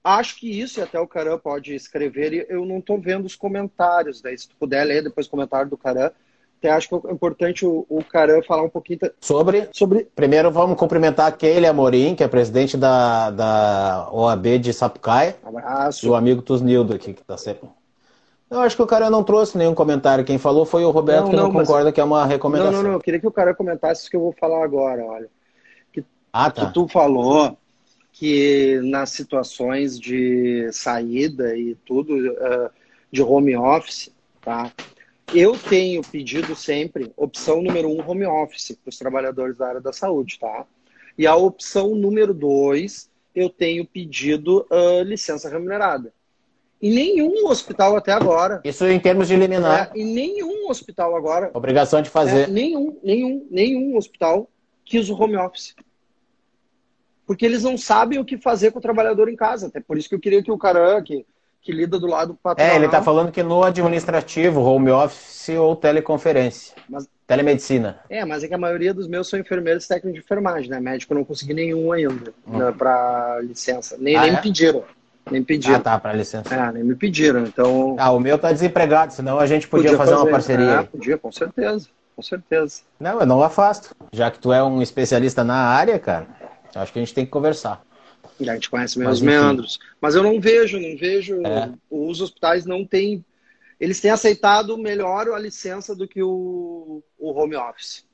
Acho que isso, e até o Caran pode escrever, eu não estou vendo os comentários, daí se tu puder ler depois o comentário do Caran, até acho que é importante o, o Caran falar um pouquinho sobre. sobre. Primeiro vamos cumprimentar a Keile Amorim, que é presidente da, da OAB de Sapucaia. Abraço. E o amigo Tusnildo aqui, que está sempre. Eu acho que o cara não trouxe nenhum comentário. Quem falou foi o Roberto, não, que não, não concorda mas... que é uma recomendação. Não, não, não. Eu queria que o cara comentasse isso que eu vou falar agora, olha. Que, ah, tá. que tu falou que nas situações de saída e tudo, uh, de home office, tá? Eu tenho pedido sempre opção número um, home office, para os trabalhadores da área da saúde, tá? E a opção número dois, eu tenho pedido uh, licença remunerada. Em nenhum hospital até agora. Isso em termos de eliminar. É, em nenhum hospital agora. Obrigação de fazer. É, nenhum, nenhum, nenhum hospital quis o home office. Porque eles não sabem o que fazer com o trabalhador em casa. Até por isso que eu queria que o cara que que lida do lado patronal. É, ele está falando que no administrativo, home office ou teleconferência. Mas, Telemedicina. É, mas é que a maioria dos meus são enfermeiros técnicos de enfermagem, né? Médico não consegui nenhum ainda hum. né, para licença. Nem, ah, nem é? me pediram. Nem pediram. Ah, tá, para licença. É, nem me pediram. Então. Ah, o meu tá desempregado, senão a gente podia, podia fazer, fazer, uma parceria. É, podia, com certeza. Com certeza. Não, eu não afasto. Já que tu é um especialista na área, cara, acho que a gente tem que conversar. A gente conhece meus meandros. Mas eu não vejo, não vejo. É. Os hospitais não têm. Eles têm aceitado melhor a licença do que o, o home office.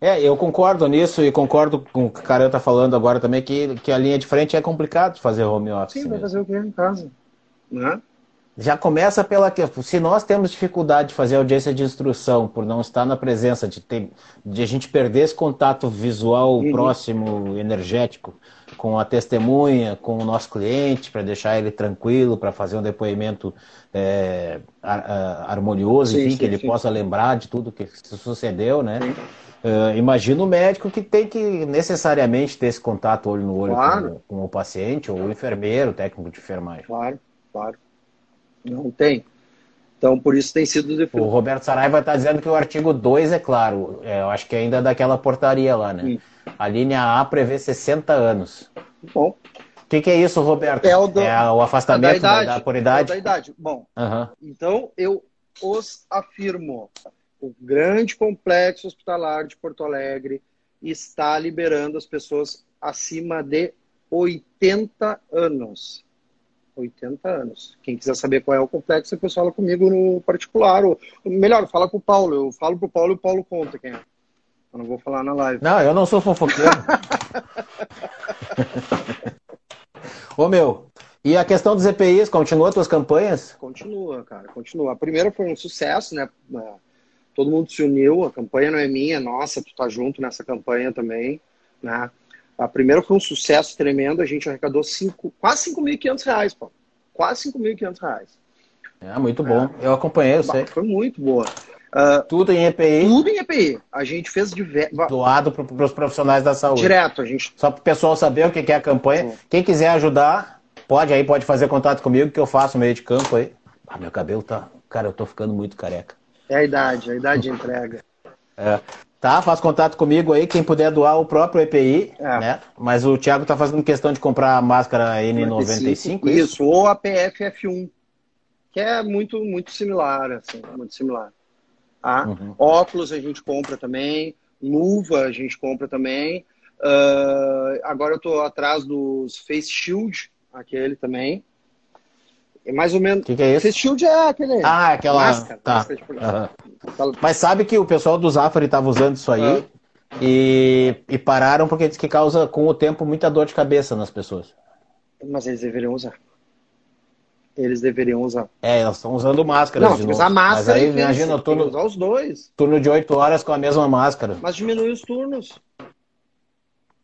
É, eu concordo nisso e concordo com o que o cara está falando agora também, que, que a linha de frente é complicado de fazer home office. Sim, vai fazer o quê em casa? Né? Já começa pela que se nós temos dificuldade de fazer audiência de instrução por não estar na presença, de, ter, de a gente perder esse contato visual uhum. próximo, energético, com a testemunha, com o nosso cliente, para deixar ele tranquilo, para fazer um depoimento é, harmonioso, sim, enfim, sim, que ele sim. possa lembrar de tudo que sucedeu, né? Uh, imagina o médico que tem que necessariamente ter esse contato olho no olho claro. com, com, o paciente, ou o enfermeiro, o técnico de enfermagem. Claro, claro. Não tem. Então, por isso tem sido definido. O Roberto Saraiva está dizendo que o artigo 2 é claro. É, eu acho que ainda é daquela portaria lá, né? Sim. A linha A prevê 60 anos. Bom. O que, que, é isso, Roberto? É o, do... é o afastamento da idade, da, por idade? É da idade. Bom, uhum. então eu os afirmo. O grande complexo hospitalar de Porto Alegre está liberando as pessoas acima de 80 anos. 80 anos. Quem quiser saber qual é o complexo, depois fala comigo no particular. Ou, melhor, fala com o Paulo. Eu falo pro Paulo e o Paulo conta quem é. Eu não vou falar na live. Não, eu não sou fofoqueiro. Ô meu, e a questão dos EPIs, continua as tuas campanhas? Continua, cara, continua. A primeira foi um sucesso, né? Todo mundo se uniu, a campanha não é minha, nossa, tu tá junto nessa campanha também, né? A primeira foi um sucesso tremendo, a gente arrecadou cinco, quase 5.500 reais, pô. Quase 5.500 reais. É, muito bom. É. Eu acompanhei, eu sei. Foi muito boa. Uh, tudo em EPI? Tudo em EPI. A gente fez diversos... Doado para os profissionais da saúde. Direto, a gente... Só para o pessoal saber o que é a campanha. Sim. Quem quiser ajudar, pode aí, pode fazer contato comigo que eu faço meio de campo aí. Ah, meu cabelo tá... Cara, eu tô ficando muito careca. É a idade, a idade de entrega. É. Tá, faz contato comigo aí, quem puder doar o próprio EPI, é. né? Mas o Thiago tá fazendo questão de comprar a máscara N95, isso? isso, ou a PFF1, que é muito, muito similar, assim, muito similar. Tá? Uhum. Óculos a gente compra também, luva a gente compra também. Uh, agora eu tô atrás dos Face Shield, aquele também. É mais ou menos. O que, que, é isso? Face Shield é aquele. Ah, aquela. Máscara. Tá. Máscara de uhum. Mas sabe que o pessoal do Zafari estava usando isso aí uhum. e, e pararam porque diz que causa, com o tempo, muita dor de cabeça nas pessoas. Mas eles deveriam usar. Eles deveriam usar. É, elas estão usando máscara. Não, de usar máscara. Mas aí, imagina, turno, usar os dois. Turno de 8 horas com a mesma máscara. Mas diminui os turnos.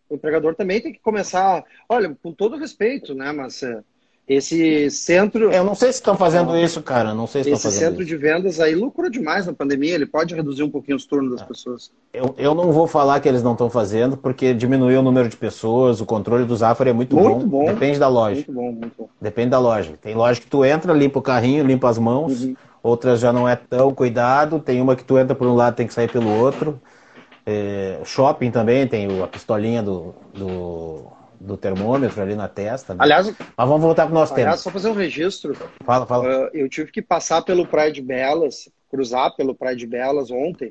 O empregador também tem que começar. Olha, com todo respeito, né? Mas. É Esse centro. Eu não sei se estão fazendo isso, cara. Não sei se Esse estão fazendo centro isso. de vendas aí lucra demais na pandemia. Ele pode reduzir um pouquinho os turnos das pessoas. Eu, eu não vou falar que eles não estão fazendo, porque diminuiu o número de pessoas, o controle do Zafari é muito, Muito bom. Depende da loja. Muito bom, muito bom. Depende da loja. Tem loja que tu entra, limpa o carrinho, limpa as mãos. Uhum. Outras já não é tão cuidado. Tem uma que tu entra por um lado, tem que sair pelo outro. É, shopping também tem a pistolinha do, do, do termômetro ali na testa. né? Aliás, Mas vamos voltar pro nosso aliás, tema. só fazer um registro. Fala, fala. Uh, eu tive que passar pelo Praia de Belas, cruzar pelo Praia de Belas ontem,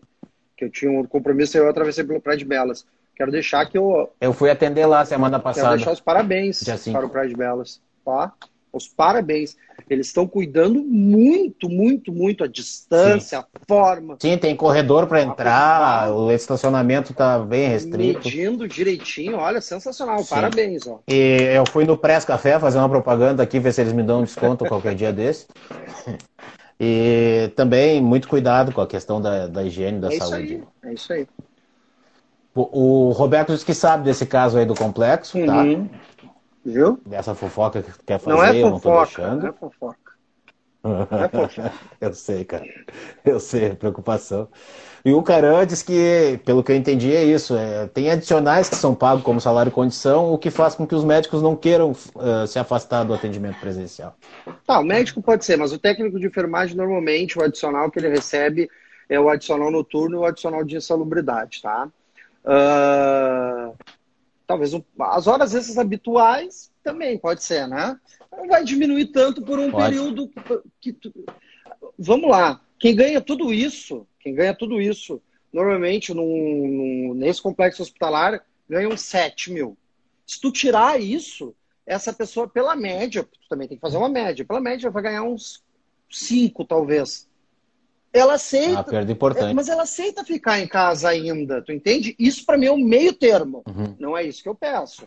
que eu tinha um compromisso e eu atravessei pelo Praia de Belas. Quero deixar que eu Eu fui atender lá semana quero passada. deixar os parabéns para o Praia de Belas, tá? Os parabéns. Eles estão cuidando muito, muito, muito a distância, a forma, Sim, tem corredor para entrar, o estacionamento tá bem restrito. medindo direitinho. Olha, sensacional. Sim. Parabéns, ó. E eu fui no Press Café fazer uma propaganda aqui, ver se eles me dão um desconto qualquer dia desse. E também muito cuidado com a questão da, da higiene, da É isso saúde. aí. É isso aí. O, o Roberto disse que sabe desse caso aí do complexo, tá? Viu? Dessa fofoca que quer fazer, Não é eu não tô fofoca. Não é fofoca. Não é fofoca. Eu sei, cara. Eu sei, preocupação. E o Caran diz que, pelo que eu entendi, é isso. é, tem adicionais que são pagos como salário e condição, o que faz com que os médicos não queiram eh, se afastar do atendimento presencial. Tá, o médico pode ser, mas o técnico de enfermagem, normalmente, o adicional que ele recebe é o adicional noturno e o adicional de insalubridade, tá? Ah, talvez um- as horas extras habituais também pode ser, né? Não vai diminuir tanto por um Pode. período que tu- Vamos lá, quem ganha tudo isso, quem ganha tudo isso, normalmente num- num- nesse complexo hospitalar, ganha uns 7 mil. Se tu tirar isso, essa pessoa, pela média, tu também tem que fazer uma média, pela média vai ganhar uns 5, talvez. Ela É aceita, uma perda é, importante. mas ela aceita ficar em casa ainda, tu entende? Isso para mim é o meio termo. Uhum. Não é isso que eu peço.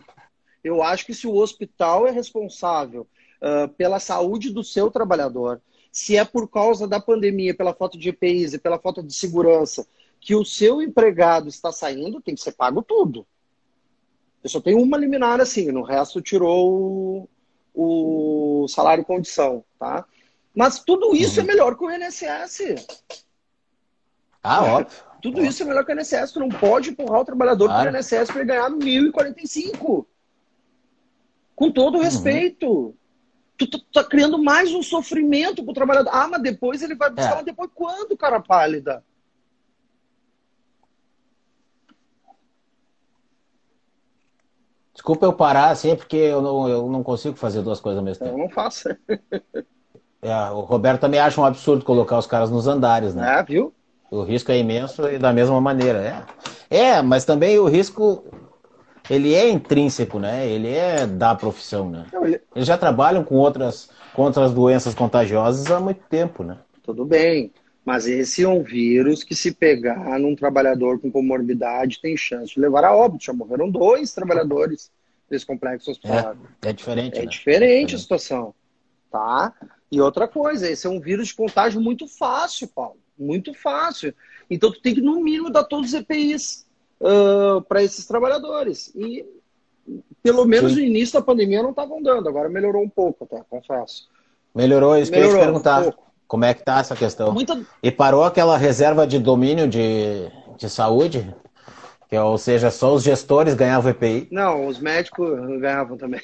Eu acho que se o hospital é responsável ah, pela saúde do seu trabalhador, se é por causa da pandemia, pela falta de EPIs e pela falta de segurança, que o seu empregado está saindo, tem que ser pago tudo. Eu só tenho uma liminar assim, no resto tirou o, o salário condição, tá? Mas tudo isso é melhor que o INSS. Ah, óbvio. Tudo isso é melhor que o INSS. Tu não pode empurrar o trabalhador Claro. para o INSS para ele ganhar 1.045. Com todo o Uhum. respeito. Tu tá, tá criando mais um sofrimento pro trabalhador. Ah, mas depois ele vai buscar. É. Mas depois quando, cara pálida? Desculpa eu parar assim, porque eu não, eu não consigo fazer duas coisas ao mesmo Eu tempo. não faço. É, o Roberto também acha um absurdo colocar os caras nos andares, né? É, viu? O risco é imenso e da mesma maneira. É, é mas também o risco, ele é intrínseco, né? Ele é da profissão, né? Eles já trabalham com outras, com outras doenças contagiosas há muito tempo, né? Tudo bem. Mas esse é um vírus que, se pegar num trabalhador com comorbidade, tem chance de levar a óbito. Já morreram dois trabalhadores desse complexo hospitalar. É diferente, É né? diferente a situação, tá? E outra coisa, esse é um vírus de contágio muito fácil, Paulo, muito fácil. Então tu tem que no mínimo dar todos os EPIs para esses trabalhadores. E pelo menos Sim. no início da pandemia não estavam dando, agora melhorou um pouco, até confesso. Melhorou isso que eu ia te Melhorou um perguntar. pouco. Como é que tá essa questão? Muita E parou aquela reserva de domínio de, de saúde? Que, ou seja, só os gestores ganhavam EPI? Não, os médicos ganhavam também.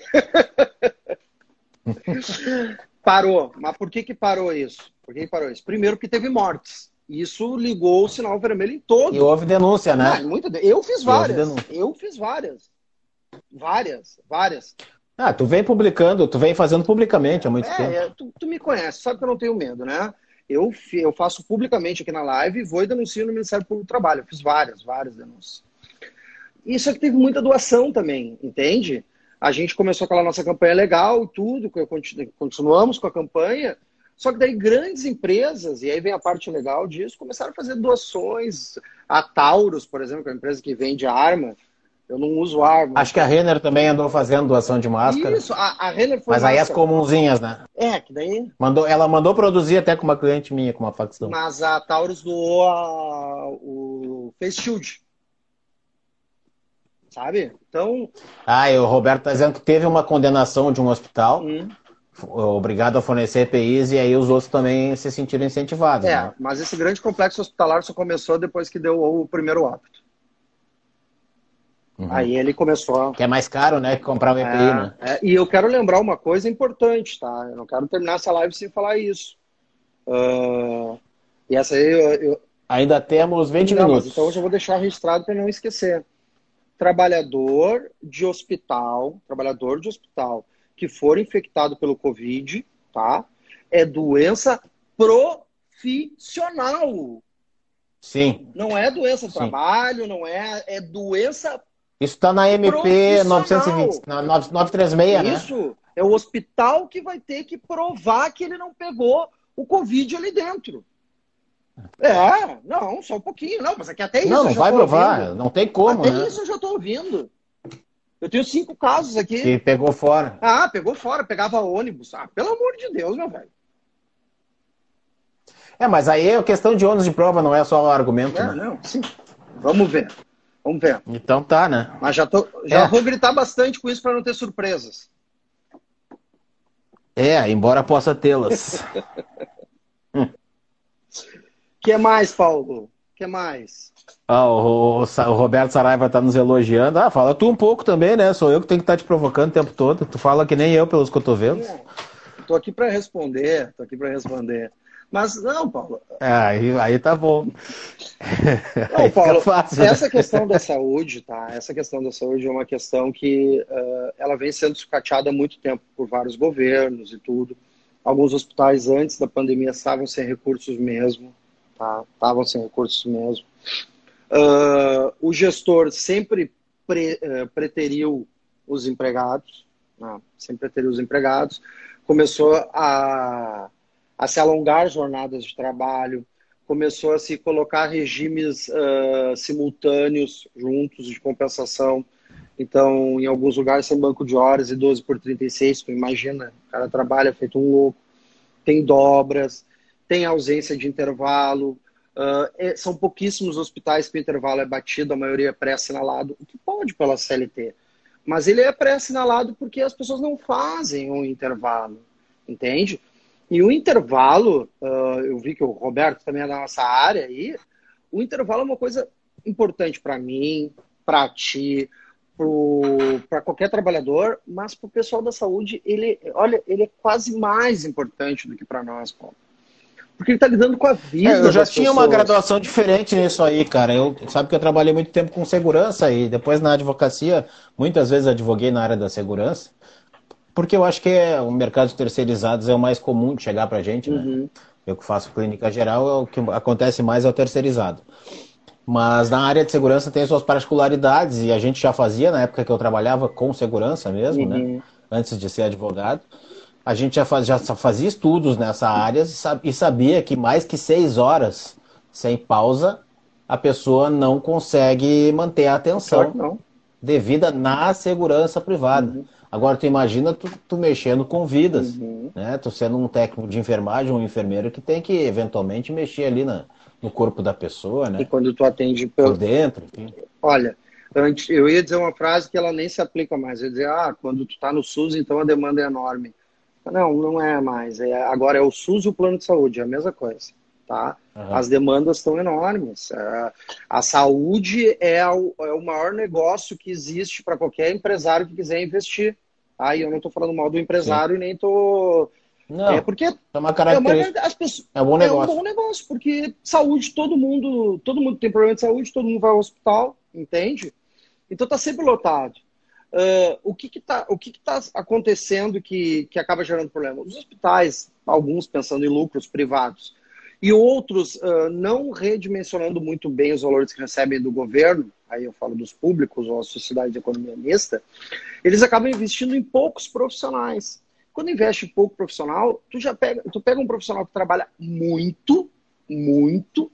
parou. Mas por que, que parou isso? Por que, que parou isso? Primeiro, porque teve mortes. Isso ligou o sinal vermelho em todo. E houve denúncia, né? Ah, muita Eu fiz várias. Eu fiz várias. Várias, várias. Ah, tu vem publicando, tu vem fazendo publicamente há muito tempo. É, é, tu, tu me conhece, sabe que eu não tenho medo, né? Eu, eu faço publicamente aqui na live e vou e denuncio no Ministério Público do Trabalho. Eu fiz várias, várias denúncias. Isso aqui teve muita doação também, entende? A gente começou aquela nossa campanha legal e tudo, continuamos com a campanha, só que daí grandes empresas, e aí vem a parte legal disso, começaram a fazer doações. A Taurus, por exemplo, que é uma empresa que vende arma, eu não uso arma. Acho que a Renner também andou fazendo doação de máscara. Isso, a, a Renner foi Mas aí as máscara. comunzinhas, né? É, que daí Mandou, ela mandou produzir até com uma cliente minha, com uma facção. Mas a Taurus doou a- o Face Shield. Sabe? Então, Ah, e o Roberto tá dizendo que teve uma condenação de um hospital, hum, obrigado a fornecer EPIs e aí os outros também se sentiram incentivados. É, né? mas esse grande complexo hospitalar só começou depois que deu o primeiro óbito. Uhum. Aí ele começou. A... Que é mais caro, né? Que comprar um EPI, é, né? É, e eu quero lembrar uma coisa importante, tá? Eu não quero terminar essa live sem falar isso. Uh, e essa aí eu, eu... Ainda temos 20 não, minutos. então eu já vou deixar registrado para não esquecer. Trabalhador de hospital, trabalhador de hospital que for infectado pelo Covid, tá? É doença profissional. Sim. Não é doença do trabalho, não é, é doença isso está na MP 920, na 936, né? Isso. É o hospital que vai ter que provar que ele não pegou o Covid ali dentro. É, não, só um pouquinho. Não, mas aqui até isso. Não, não vai provar, ouvindo. não tem como. Até né? isso eu já estou ouvindo. Eu tenho cinco casos aqui. Que pegou fora. Ah, pegou fora, pegava ônibus. Ah, pelo amor de Deus, meu velho. É, mas aí é questão de ônibus de prova, não é só o argumento. É, né? não, sim. Vamos ver. Vamos ver. Então tá, né? Mas já, tô, já é. vou gritar bastante com isso para não ter surpresas. É, embora possa tê-las. que mais, Paulo? que mais? Ah, o, o, o, Roberto Saraiva tá nos elogiando. Ah, fala tu um pouco também, né? Sou eu que tenho que estar tá te provocando o tempo todo. Tu fala que nem eu pelos cotovelos. Tô aqui para responder, tô aqui para responder. Mas não, Paulo. É, aí, aí tá bom. Não, Paulo, fácil, né? essa questão da saúde, tá? Essa questão da saúde é uma questão que uh, ela vem sendo sucateada há muito tempo por vários governos e tudo. Alguns hospitais antes da pandemia estavam sem recursos mesmo? Estavam sem recursos mesmo. Uh, o gestor sempre pre, uh, preteriu os empregados, né? sempre preteriu os empregados. Começou a a se alongar jornadas de trabalho, começou a se colocar regimes uh, simultâneos juntos de compensação. Então, em alguns lugares tem banco de horas e 12 por 36, tu imagina, o cara trabalha feito um louco. Tem dobras, tem ausência de intervalo. Uh, é, são pouquíssimos hospitais que o intervalo é batido, a maioria é pré-assinalado, o que pode pela CLT. Mas ele é pré-assinalado porque as pessoas não fazem um intervalo, entende? E o intervalo, uh, eu vi que o Roberto também é da nossa área aí, o intervalo é uma coisa importante para mim, para ti, para qualquer trabalhador, mas para o pessoal da saúde, ele, olha, ele é quase mais importante do que para nós, Paulo. Porque ele está lidando com a vida. É, eu já tinha pessoas. uma graduação diferente nisso aí, cara. Eu sabe que eu trabalhei muito tempo com segurança e depois na advocacia, muitas vezes advoguei na área da segurança. Porque eu acho que é, o mercado de terceirizados é o mais comum de chegar para a gente, né? Uhum. Eu que faço clínica geral, é o que acontece mais é o terceirizado. Mas na área de segurança tem suas particularidades e a gente já fazia na época que eu trabalhava com segurança mesmo, né? uhum. né? Antes de ser advogado. A gente já, faz, já fazia estudos nessa área e sabia que mais que seis horas sem pausa a pessoa não consegue manter a atenção devida na segurança privada. Uhum. Agora, tu imagina tu, tu mexendo com vidas, uhum. né? Tu sendo um técnico de enfermagem, um enfermeiro que tem que eventualmente mexer ali na, no corpo da pessoa, né? E quando tu atende pelo... por dentro, enfim. Olha, eu ia dizer uma frase que ela nem se aplica mais. Eu ia dizer, ah, quando tu tá no SUS, então a demanda é enorme. Não, não é mais. É, agora é o SUS e o plano de saúde, é a mesma coisa. Tá? Uhum. As demandas estão enormes. É, a saúde é o, é o maior negócio que existe para qualquer empresário que quiser investir. Aí eu não estou falando mal do empresário Sim. e nem estou. Não, é porque é uma característica. É, uma, pessoas, é um bom negócio. É um bom negócio, porque saúde, todo mundo, todo mundo tem problema de saúde, todo mundo vai ao hospital, entende? Então está sempre lotado. Uh, o que está tá acontecendo que, que acaba gerando problema? Os hospitais, alguns pensando em lucros privados, e outros uh, não redimensionando muito bem os valores que recebem do governo, aí eu falo dos públicos ou a sociedade de economia mista, eles acabam investindo em poucos profissionais. Quando investe em pouco profissional, tu já pega, tu pega um profissional que trabalha muito, muito,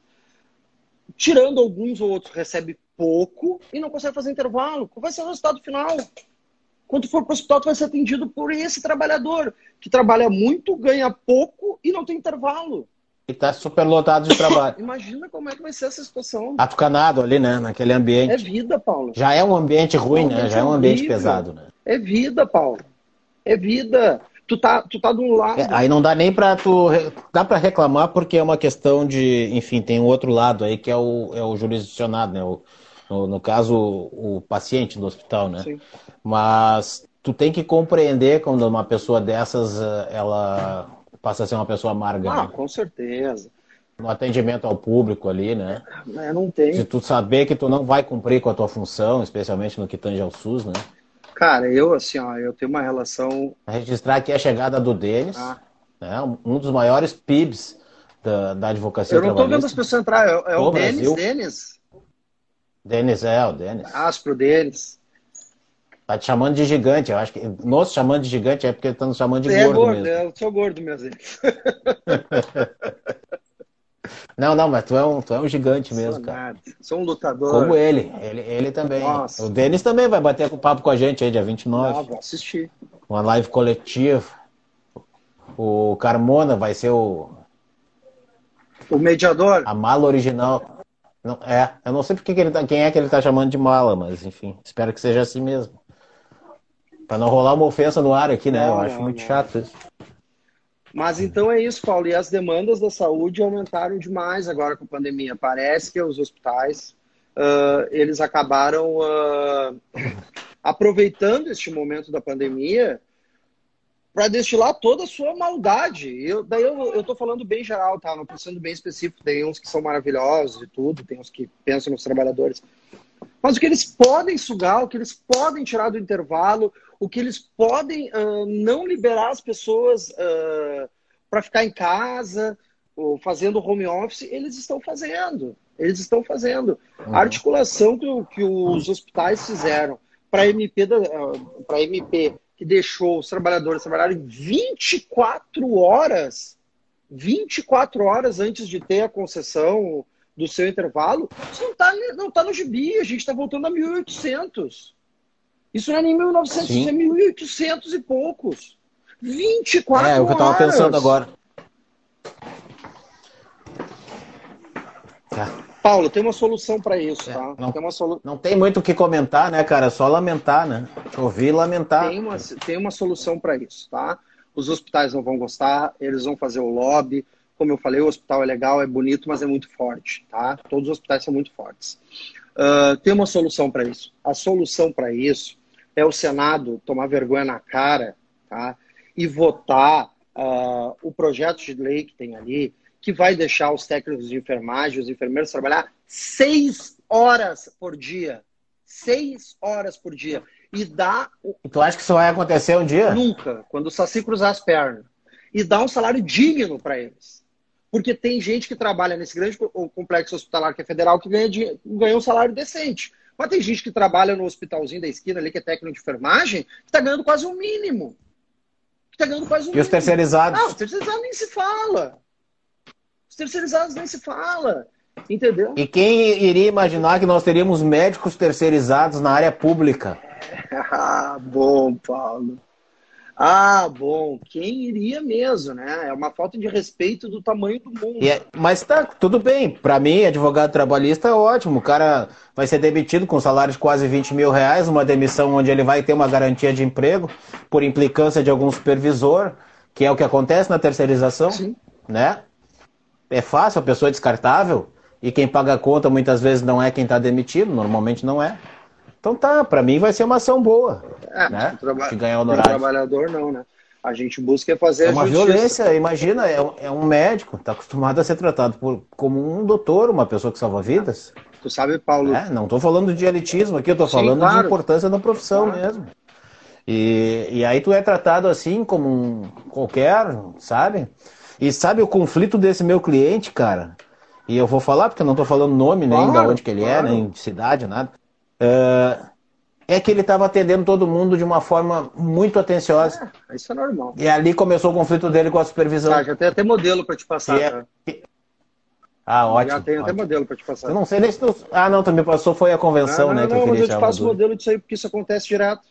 tirando alguns ou outros, recebe pouco e não consegue fazer intervalo. Qual vai ser o resultado final? Quando for para o hospital, tu vai ser atendido por esse trabalhador, que trabalha muito, ganha pouco e não tem intervalo. E tá super lotado de trabalho. Imagina como é que vai ser essa situação. Atucanado ali, né? Naquele ambiente. É vida, Paulo. Já é um ambiente ruim, né? Já é um ambiente pesado, né? É vida, Paulo. É vida. tu tá, tu tá de um lado. É, aí não dá nem para tu. Dá para reclamar porque é uma questão de. Enfim, tem um outro lado aí que é o, é o jurisdicionado, né? O, no, no caso, o, o paciente do hospital, né? Sim. Mas tu tem que compreender quando uma pessoa dessas eh, ela passa a ser uma pessoa amarga. Ah, né? com certeza. No atendimento ao público ali, né? É, não tem. Se tu saber que tu não vai cumprir com a tua função, especialmente no que tange ao SUS, né? Cara, eu assim, ó, eu tenho uma relação. Registrar aqui a chegada do Denis, ah. né? um dos maiores PIBs da, da advocacia. Eu não tô vendo as pessoas entrar, é, é o Denis, Denis. Denis é, o Denis. Aspro Denis. Tá te chamando de gigante, eu acho que. Nos chamando de gigante é porque ele tá nos chamando de Você gordo. É gordo, mesmo. eu sou gordo mesmo. Não, não, mas tu é um, tu é um gigante mesmo, cara. Sou um lutador. Como ele, ele, ele também. Nossa. O Denis também vai bater com papo com a gente aí, dia 29. Ah, vou assistir. Uma live coletiva. O Carmona vai ser o. O mediador? A mala original. Não, é, eu não sei porque que ele tá, quem é que ele tá chamando de mala, mas enfim, espero que seja assim mesmo. Pra não rolar uma ofensa no ar aqui, né? Não, eu acho não, muito não. chato isso. Mas então é isso, Paulo. E as demandas da saúde aumentaram demais agora com a pandemia. Parece que os hospitais uh, eles acabaram uh, aproveitando este momento da pandemia para destilar toda a sua maldade. Eu, daí eu, estou falando bem geral, tá? Não estou sendo bem específico. Tem uns que são maravilhosos e tudo, tem uns que pensam nos trabalhadores. Mas o que eles podem sugar, o que eles podem tirar do intervalo, o que eles podem uh, não liberar as pessoas uh, para ficar em casa ou fazendo home office, eles estão fazendo. Eles estão fazendo. Uhum. A articulação que, que, os hospitais fizeram para MP, da, uh, MP, que deixou os trabalhadores trabalharem 24 horas, 24 horas antes de ter a concessão do seu intervalo, isso não está não tá no gibi, a gente está voltando a 1800. Isso não é nem 1900, Sim. isso é 1800 e poucos. 24 horas. É, o que eu estava pensando agora. Paulo, tem uma solução para isso, é, tá? Não tem, uma solu... não tem muito o que comentar, né, cara? É só lamentar, né? Ouvir e lamentar. Tem uma, tem uma solução para isso, tá? Os hospitais não vão gostar, eles vão fazer o lobby. Como eu falei, o hospital é legal, é bonito, mas é muito forte, tá? Todos os hospitais são muito fortes. Uh, tem uma solução para isso. A solução para isso é o Senado tomar vergonha na cara tá? e votar uh, o projeto de lei que tem ali, que vai deixar os técnicos de enfermagem, os enfermeiros trabalhar seis horas por dia. Seis horas por dia. E dá. E tu acha que isso vai acontecer um dia? Nunca, quando o Saci cruzar as pernas. E dá um salário digno para eles. Porque tem gente que trabalha nesse grande complexo hospitalar que é federal que ganha, ganha um salário decente. Mas tem gente que trabalha no hospitalzinho da esquina ali, que é técnico de enfermagem, que está ganhando quase o mínimo. Que tá ganhando quase o mínimo. E os terceirizados? Não, os terceirizados nem se fala. Os terceirizados nem se fala. Entendeu? E quem iria imaginar que nós teríamos médicos terceirizados na área pública? ah, bom, Paulo. Ah, bom, quem iria mesmo, né? É uma falta de respeito do tamanho do mundo. É, mas tá, tudo bem. Para mim, advogado trabalhista é ótimo. O cara vai ser demitido com salário de quase 20 mil reais, uma demissão onde ele vai ter uma garantia de emprego por implicância de algum supervisor, que é o que acontece na terceirização, Sim. né? É fácil, a pessoa é descartável, e quem paga a conta muitas vezes não é quem está demitido, normalmente não é. Então tá, para mim vai ser uma ação boa. É, né? De ganhar honorário. trabalhador não, né? A gente busca é fazer é uma violência, imagina, é, é um médico, está acostumado a ser tratado por, como um doutor, uma pessoa que salva vidas. Tu sabe, Paulo. É, não estou falando de elitismo aqui, eu estou falando claro. de importância da profissão claro. mesmo. E, e aí tu é tratado assim como um qualquer, sabe? E sabe o conflito desse meu cliente, cara? E eu vou falar, porque eu não estou falando nome, nem claro, de onde que ele é, nem de cidade, nada. Uh, é que ele estava atendendo todo mundo de uma forma muito atenciosa. É, isso é normal. E ali começou o conflito dele com a supervisão. Ah, já tem até modelo para te passar. É... Tá? Ah, ótimo. Já tem até modelo para te passar. Eu não sei nem se tu... Ah, não, também passou, foi a convenção, não, né? Não, que eu mas eu te passo o modelo disso aí, porque isso acontece direto.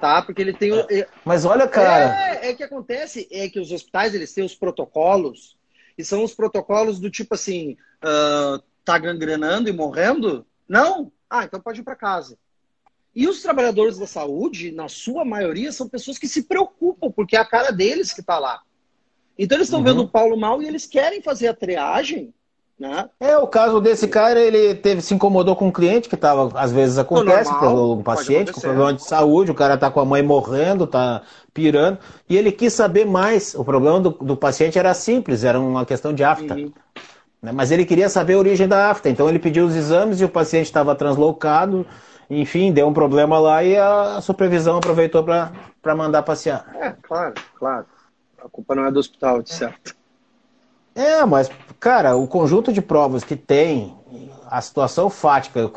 Tá? Porque ele tem. É. Mas olha, cara. É, é que acontece, é que os hospitais eles têm os protocolos, e são os protocolos do tipo assim: uh, tá gangrenando e morrendo? Não? Ah, então pode ir para casa. E os trabalhadores da saúde, na sua maioria, são pessoas que se preocupam, porque é a cara deles que está lá. Então eles estão uhum. vendo o Paulo mal e eles querem fazer a triagem né? É, o caso desse cara, ele teve, se incomodou com um cliente, que tava, às vezes acontece, normal, um paciente com problema de saúde, o cara tá com a mãe morrendo, tá pirando, e ele quis saber mais. O problema do, do paciente era simples, era uma questão de afta. Uhum. Né? Mas ele queria saber a origem da afta, então ele pediu os exames e o paciente estava translocado, enfim, deu um problema lá e a supervisão aproveitou para mandar passear. É, claro, claro. A culpa não é do hospital, de certo. É, mas, cara, o conjunto de provas que tem, a situação fática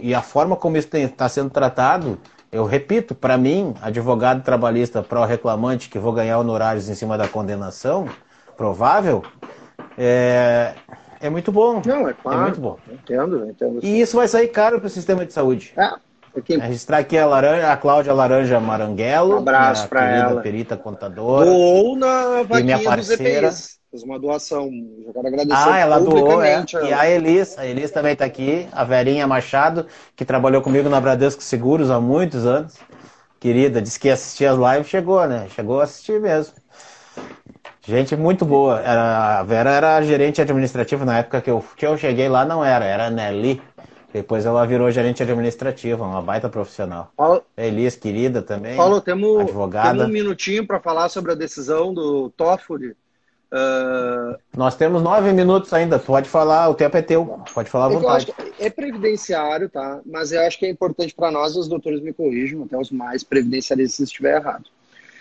e a forma como isso está sendo tratado, eu repito, para mim, advogado trabalhista pró-reclamante que vou ganhar honorários em cima da condenação, provável, é, é muito bom. Não, é claro. É muito bom. Entendo, entendo. E isso vai sair caro para o sistema de saúde. É. Aqui. É registrar aqui a, laranja, a Cláudia Laranja Maranguelo. Um abraço para ela. perita contadora. Ou na vaquinha minha parceira. dos EPIs. Fez uma doação. Já quero agradecer ah, ela doou, é. E a Elis, a Elis também está aqui, a Verinha Machado, que trabalhou comigo na Bradesco Seguros há muitos anos. Querida, disse que assistia as lives, chegou, né? Chegou a assistir mesmo. Gente muito boa. Era, a Vera era gerente administrativa na época que eu, que eu cheguei lá, não era, era a Nelly. Depois ela virou gerente administrativa, uma baita profissional. Paulo, Elis, querida também. Paulo, temos, advogada. temos um minutinho para falar sobre a decisão do Toffoli Uh... Nós temos nove minutos ainda, pode falar, o tempo é teu, pode falar à é vontade. é previdenciário, tá? Mas eu acho que é importante para nós, os doutores me corrijam, até os mais previdenciaristas se estiver errado.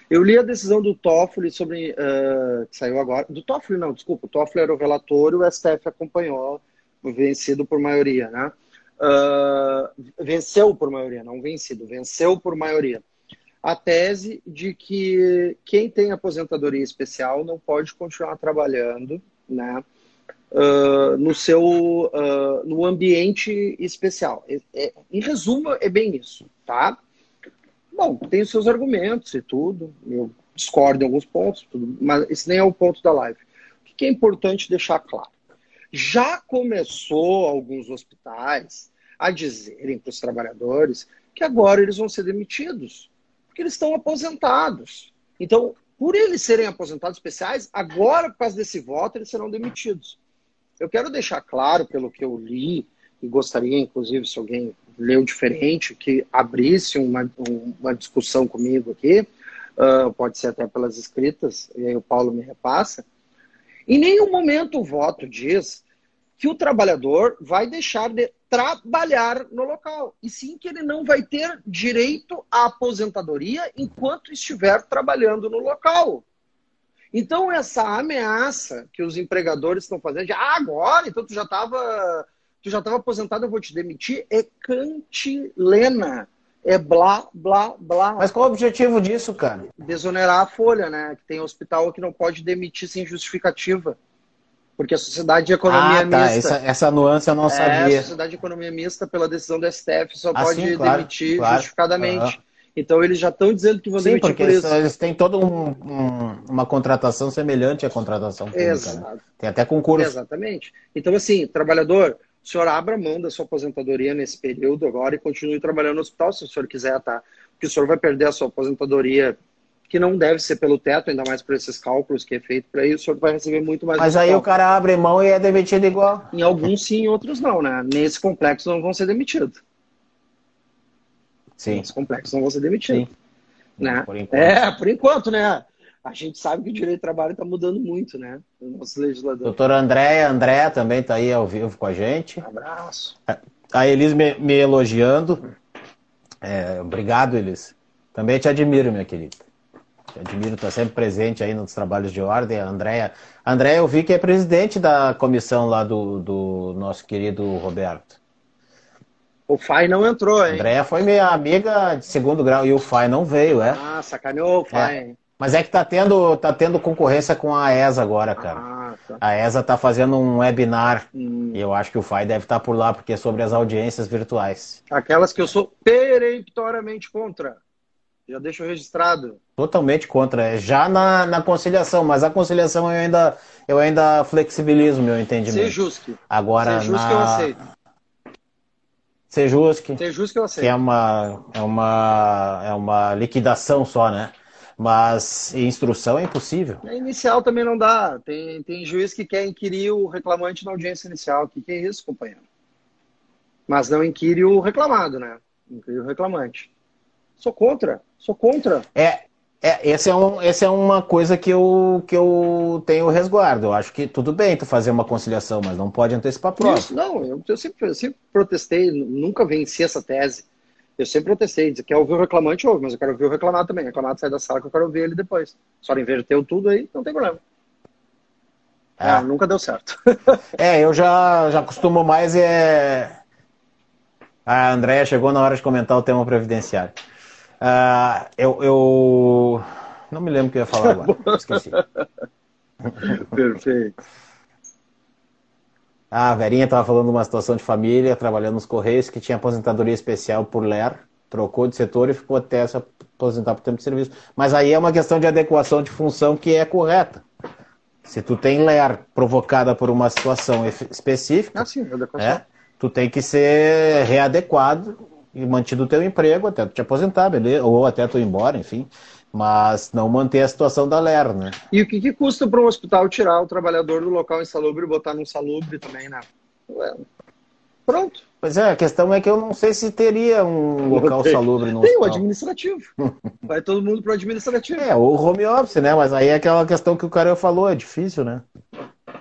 Eu li a decisão do Toffoli sobre, uh, que saiu agora, do Toffoli não, desculpa, o Toffoli era o relator e o STF acompanhou, vencido por maioria, né? Uh, venceu por maioria, não vencido, venceu por maioria a tese de que quem tem aposentadoria especial não pode continuar trabalhando né, uh, no seu uh, no ambiente especial. É, é, em resumo, é bem isso, tá? Bom, tem os seus argumentos e tudo, eu discordo em alguns pontos, tudo, mas esse nem é o ponto da live. O que é importante deixar claro? Já começou alguns hospitais a dizerem para os trabalhadores que agora eles vão ser demitidos porque eles estão aposentados. Então, por eles serem aposentados especiais, agora, por causa desse voto, eles serão demitidos. Eu quero deixar claro, pelo que eu li, e gostaria, inclusive, se alguém leu diferente, que abrisse uma, uma discussão comigo aqui, uh, pode ser até pelas escritas, e aí o Paulo me repassa. Em nenhum momento o voto diz que o trabalhador vai deixar de trabalhar no local. E sim que ele não vai ter direito à aposentadoria enquanto estiver trabalhando no local. Então, essa ameaça que os empregadores estão fazendo, de ah, agora, então tu já estava tu já estava aposentado, eu vou te demitir, é cantilena. É blá, blá, blá. Mas qual o objetivo disso, cara? Desonerar a folha, né? Que tem hospital que não pode demitir sem justificativa. Porque a Sociedade de Economia ah, tá. Mista. Essa, essa nuance eu não é, sabia. A Sociedade de Economia Mista, pela decisão do STF, só ah, pode sim, claro, demitir claro. justificadamente. Uhum. Então eles já estão dizendo que vão Sim, demitir porque por isso. eles têm toda um, um, uma contratação semelhante à contratação pública. Né? Exato. Né? Tem até concurso. Exatamente. Então, assim, trabalhador, o senhor abra mão da sua aposentadoria nesse período agora e continue trabalhando no hospital, se o senhor quiser, tá? Porque o senhor vai perder a sua aposentadoria que não deve ser pelo teto, ainda mais por esses cálculos que é feito para isso, o senhor vai receber muito mais. Mas aí o cara abre mão e é demitido igual. Em alguns sim, em outros não, né? Nesse complexo não vão ser demitidos. Sim. Nesse complexo não vão ser demitidos. Né? Por enquanto. É, por enquanto, né? A gente sabe que o direito de trabalho está mudando muito, né? O nosso legislador. Doutora André, André também está aí ao vivo com a gente. Um abraço. A Elis me, me elogiando. É, obrigado, Elis. Também te admiro, minha querida admiro, está sempre presente aí nos trabalhos de ordem. A Andréia, Andréia, eu vi que é presidente da comissão lá do, do nosso querido Roberto. O FAI não entrou, hein? Andréia foi minha amiga de segundo grau e o FAI não veio, é? Ah, sacaneou o FAI. É. Mas é que tá tendo, tá tendo concorrência com a ESA agora, cara. Ah, tá. A ESA tá fazendo um webinar hum. e eu acho que o FAI deve estar tá por lá, porque é sobre as audiências virtuais. Aquelas que eu sou peremptoriamente contra. Já deixo registrado. Totalmente contra. É já na, na conciliação, mas a conciliação eu ainda, eu ainda flexibilizo meu entendimento. Ser justo. Agora, Ser justo na... eu aceito. Sejusc. Sejusc eu aceito. Que é uma, é uma, é uma liquidação só, né? Mas instrução é impossível. A inicial também não dá. Tem, tem juiz que quer inquirir o reclamante na audiência inicial. O que, que é isso, companheiro? Mas não inquire o reclamado, né? Inquire o reclamante. Sou contra. Sou contra. É, é, essa é, um, essa é uma coisa que eu, que eu tenho resguardo. Eu acho que tudo bem tu fazer uma conciliação, mas não pode antecipar a prova. Isso, não, eu, eu, sempre, eu sempre protestei, nunca venci essa tese. Eu sempre protestei, disse, quer ouvir o reclamante, ouve, mas eu quero ouvir o reclamado também. O reclamado sai da sala que eu quero ouvir ele depois. Só inverteu tudo aí, não tem problema. É. Ah, nunca deu certo. é, eu já, já costumo mais é... A Andréia chegou na hora de comentar o tema previdenciário. Uh, eu, eu, não me lembro o que eu ia falar agora. Esqueci. Perfeito. Ah, a Verinha estava falando de uma situação de família, trabalhando nos Correios, que tinha aposentadoria especial por LER, trocou de setor e ficou até se aposentar por tempo de serviço. Mas aí é uma questão de adequação de função que é correta. Se tu tem LER provocada por uma situação específica, ah, sim, é, tu tem que ser readequado e mantido o teu emprego até tu te aposentar, beleza? Ou até tu ir embora, enfim. Mas não manter a situação da LER, né? E o que, que custa para um hospital tirar o trabalhador do local insalubre e botar num salubre também, né? Pronto. Pois é, a questão é que eu não sei se teria um local salubre no Tem hospital. o administrativo. Vai todo mundo pro administrativo. É, ou home office, né? Mas aí é aquela questão que o cara falou, é difícil, né?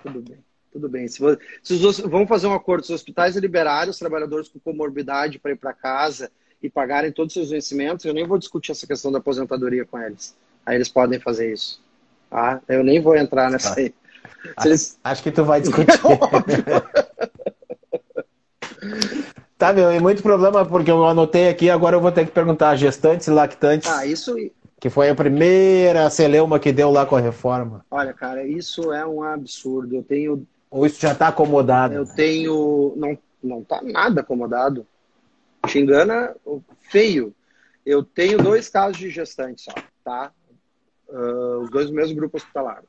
Tudo bem. Tudo bem. Se, se os, vamos fazer um acordo, se os hospitais liberarem os trabalhadores com comorbidade para ir para casa e pagarem todos os seus vencimentos, eu nem vou discutir essa questão da aposentadoria com eles. Aí eles podem fazer isso. Tá? Eu nem vou entrar nessa aí. Eles... Acho que tu vai discutir. tá, meu, e muito problema, porque eu anotei aqui, agora eu vou ter que perguntar gestantes e lactantes. Ah, isso. Que foi a primeira celeuma que deu lá com a reforma. Olha, cara, isso é um absurdo. Eu tenho ou isso já está acomodado? Eu tenho. Não, não está nada acomodado. Te engana feio. Eu tenho dois casos de gestantes só, tá? Uh, os dois do mesmo grupo hospitalar.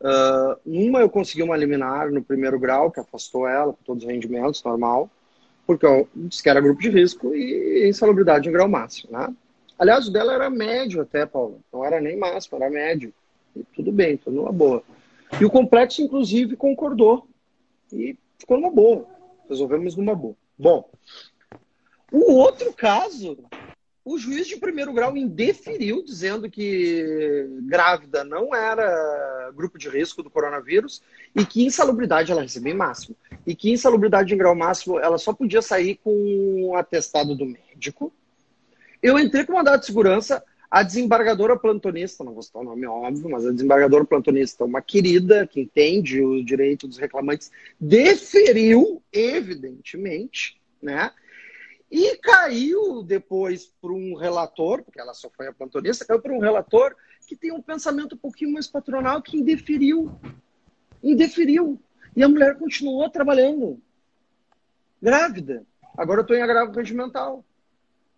Uh, uma eu consegui uma liminar no primeiro grau, que afastou ela com todos os rendimentos, normal, porque eu disse que era grupo de risco e insalubridade em grau máximo, né? Aliás, o dela era médio até, Paulo. Não era nem máximo, era médio. E tudo bem, tudo numa boa. E o complexo, inclusive, concordou. E ficou numa boa. Resolvemos numa boa. Bom, o outro caso, o juiz de primeiro grau indeferiu, dizendo que grávida não era grupo de risco do coronavírus e que insalubridade ela recebia em máximo. E que insalubridade em grau máximo ela só podia sair com um atestado do médico. Eu entrei com mandado de segurança, a desembargadora plantonista, não vou citar o nome óbvio, mas a desembargadora plantonista, uma querida que entende o direito dos reclamantes, deferiu, evidentemente, né? E caiu depois para um relator, porque ela só foi a plantonista, caiu para um relator que tem um pensamento um pouquinho mais patronal que indeferiu. Indeferiu. E a mulher continuou trabalhando. Grávida. Agora eu estou em agravo regimental.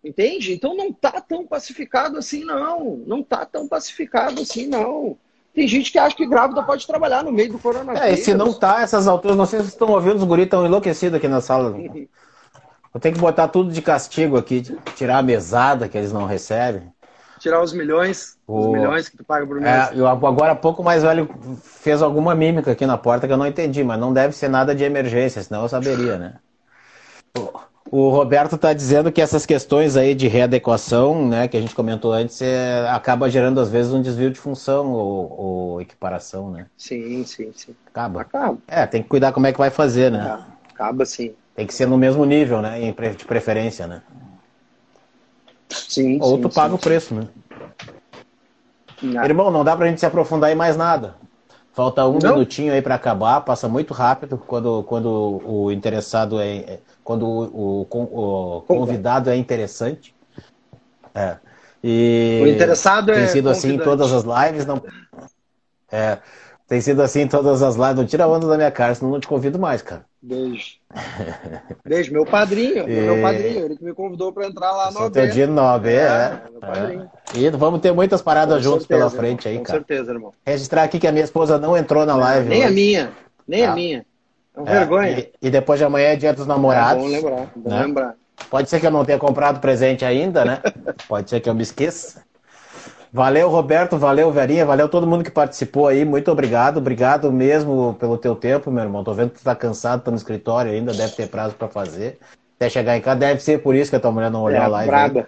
Entende? Então não tá tão pacificado assim, não. Não tá tão pacificado assim, não. Tem gente que acha que grávida pode trabalhar no meio do coronavírus. É, e se não tá, essas alturas, não sei se vocês estão ouvindo, os guris estão enlouquecidos aqui na sala. Eu tenho que botar tudo de castigo aqui, tirar a mesada que eles não recebem. Tirar os milhões, o... os milhões que tu paga por mês. É, eu, agora, pouco mais velho, fez alguma mímica aqui na porta que eu não entendi, mas não deve ser nada de emergência, senão eu saberia, né? O Roberto está dizendo que essas questões aí de readequação, né, que a gente comentou antes, é, acaba gerando às vezes um desvio de função ou, ou, equiparação, né? Sim, sim, sim. Acaba. Acaba. É, tem que cuidar como é que vai fazer, né? Acaba sim. Tem que ser no mesmo nível, né, de preferência, né? Sim, Ou sim, tu paga sim, o preço, né? Não. Irmão, não dá pra gente se aprofundar em mais nada. Falta um não? minutinho aí para acabar, passa muito rápido quando, quando o interessado é, é quando o, o, o convidado é interessante. É. E o interessado tem é sido assim em todas as lives, não. É, tem sido assim em todas as lives. Não tira onda da minha cara, senão não te convido mais, cara. Beijo. Beijo, meu padrinho, e... meu padrinho, ele que me convidou para entrar lá no OB. Teu dia no OB, é. é. É. E vamos ter muitas paradas com juntos certeza, pela frente irmão, aí, com cara. Com certeza, irmão. Registrar aqui que a minha esposa não entrou na live. Nem hoje. a minha, nem a tá. minha. É uma vergonha. E, e, depois de amanhã é dia dos namorados. É bom lembrar, bom né? lembrar. Pode ser que eu não tenha comprado presente ainda, né? Pode ser que eu me esqueça. Valeu, Roberto, valeu, Verinha, valeu todo mundo que participou aí, muito obrigado, obrigado mesmo pelo teu tempo, meu irmão. Tô vendo que tu tá cansado, tá no escritório ainda, deve ter prazo para fazer. Até chegar em casa, deve ser por isso que a tua mulher não olhou é, a live. Braba.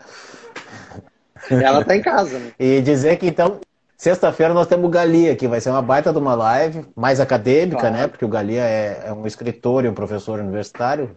Ela tá em casa, né? E dizer que então, sexta-feira nós temos o Galia, que vai ser uma baita de uma live, mais acadêmica, claro. né? Porque o Galia é, é um escritor e um professor universitário,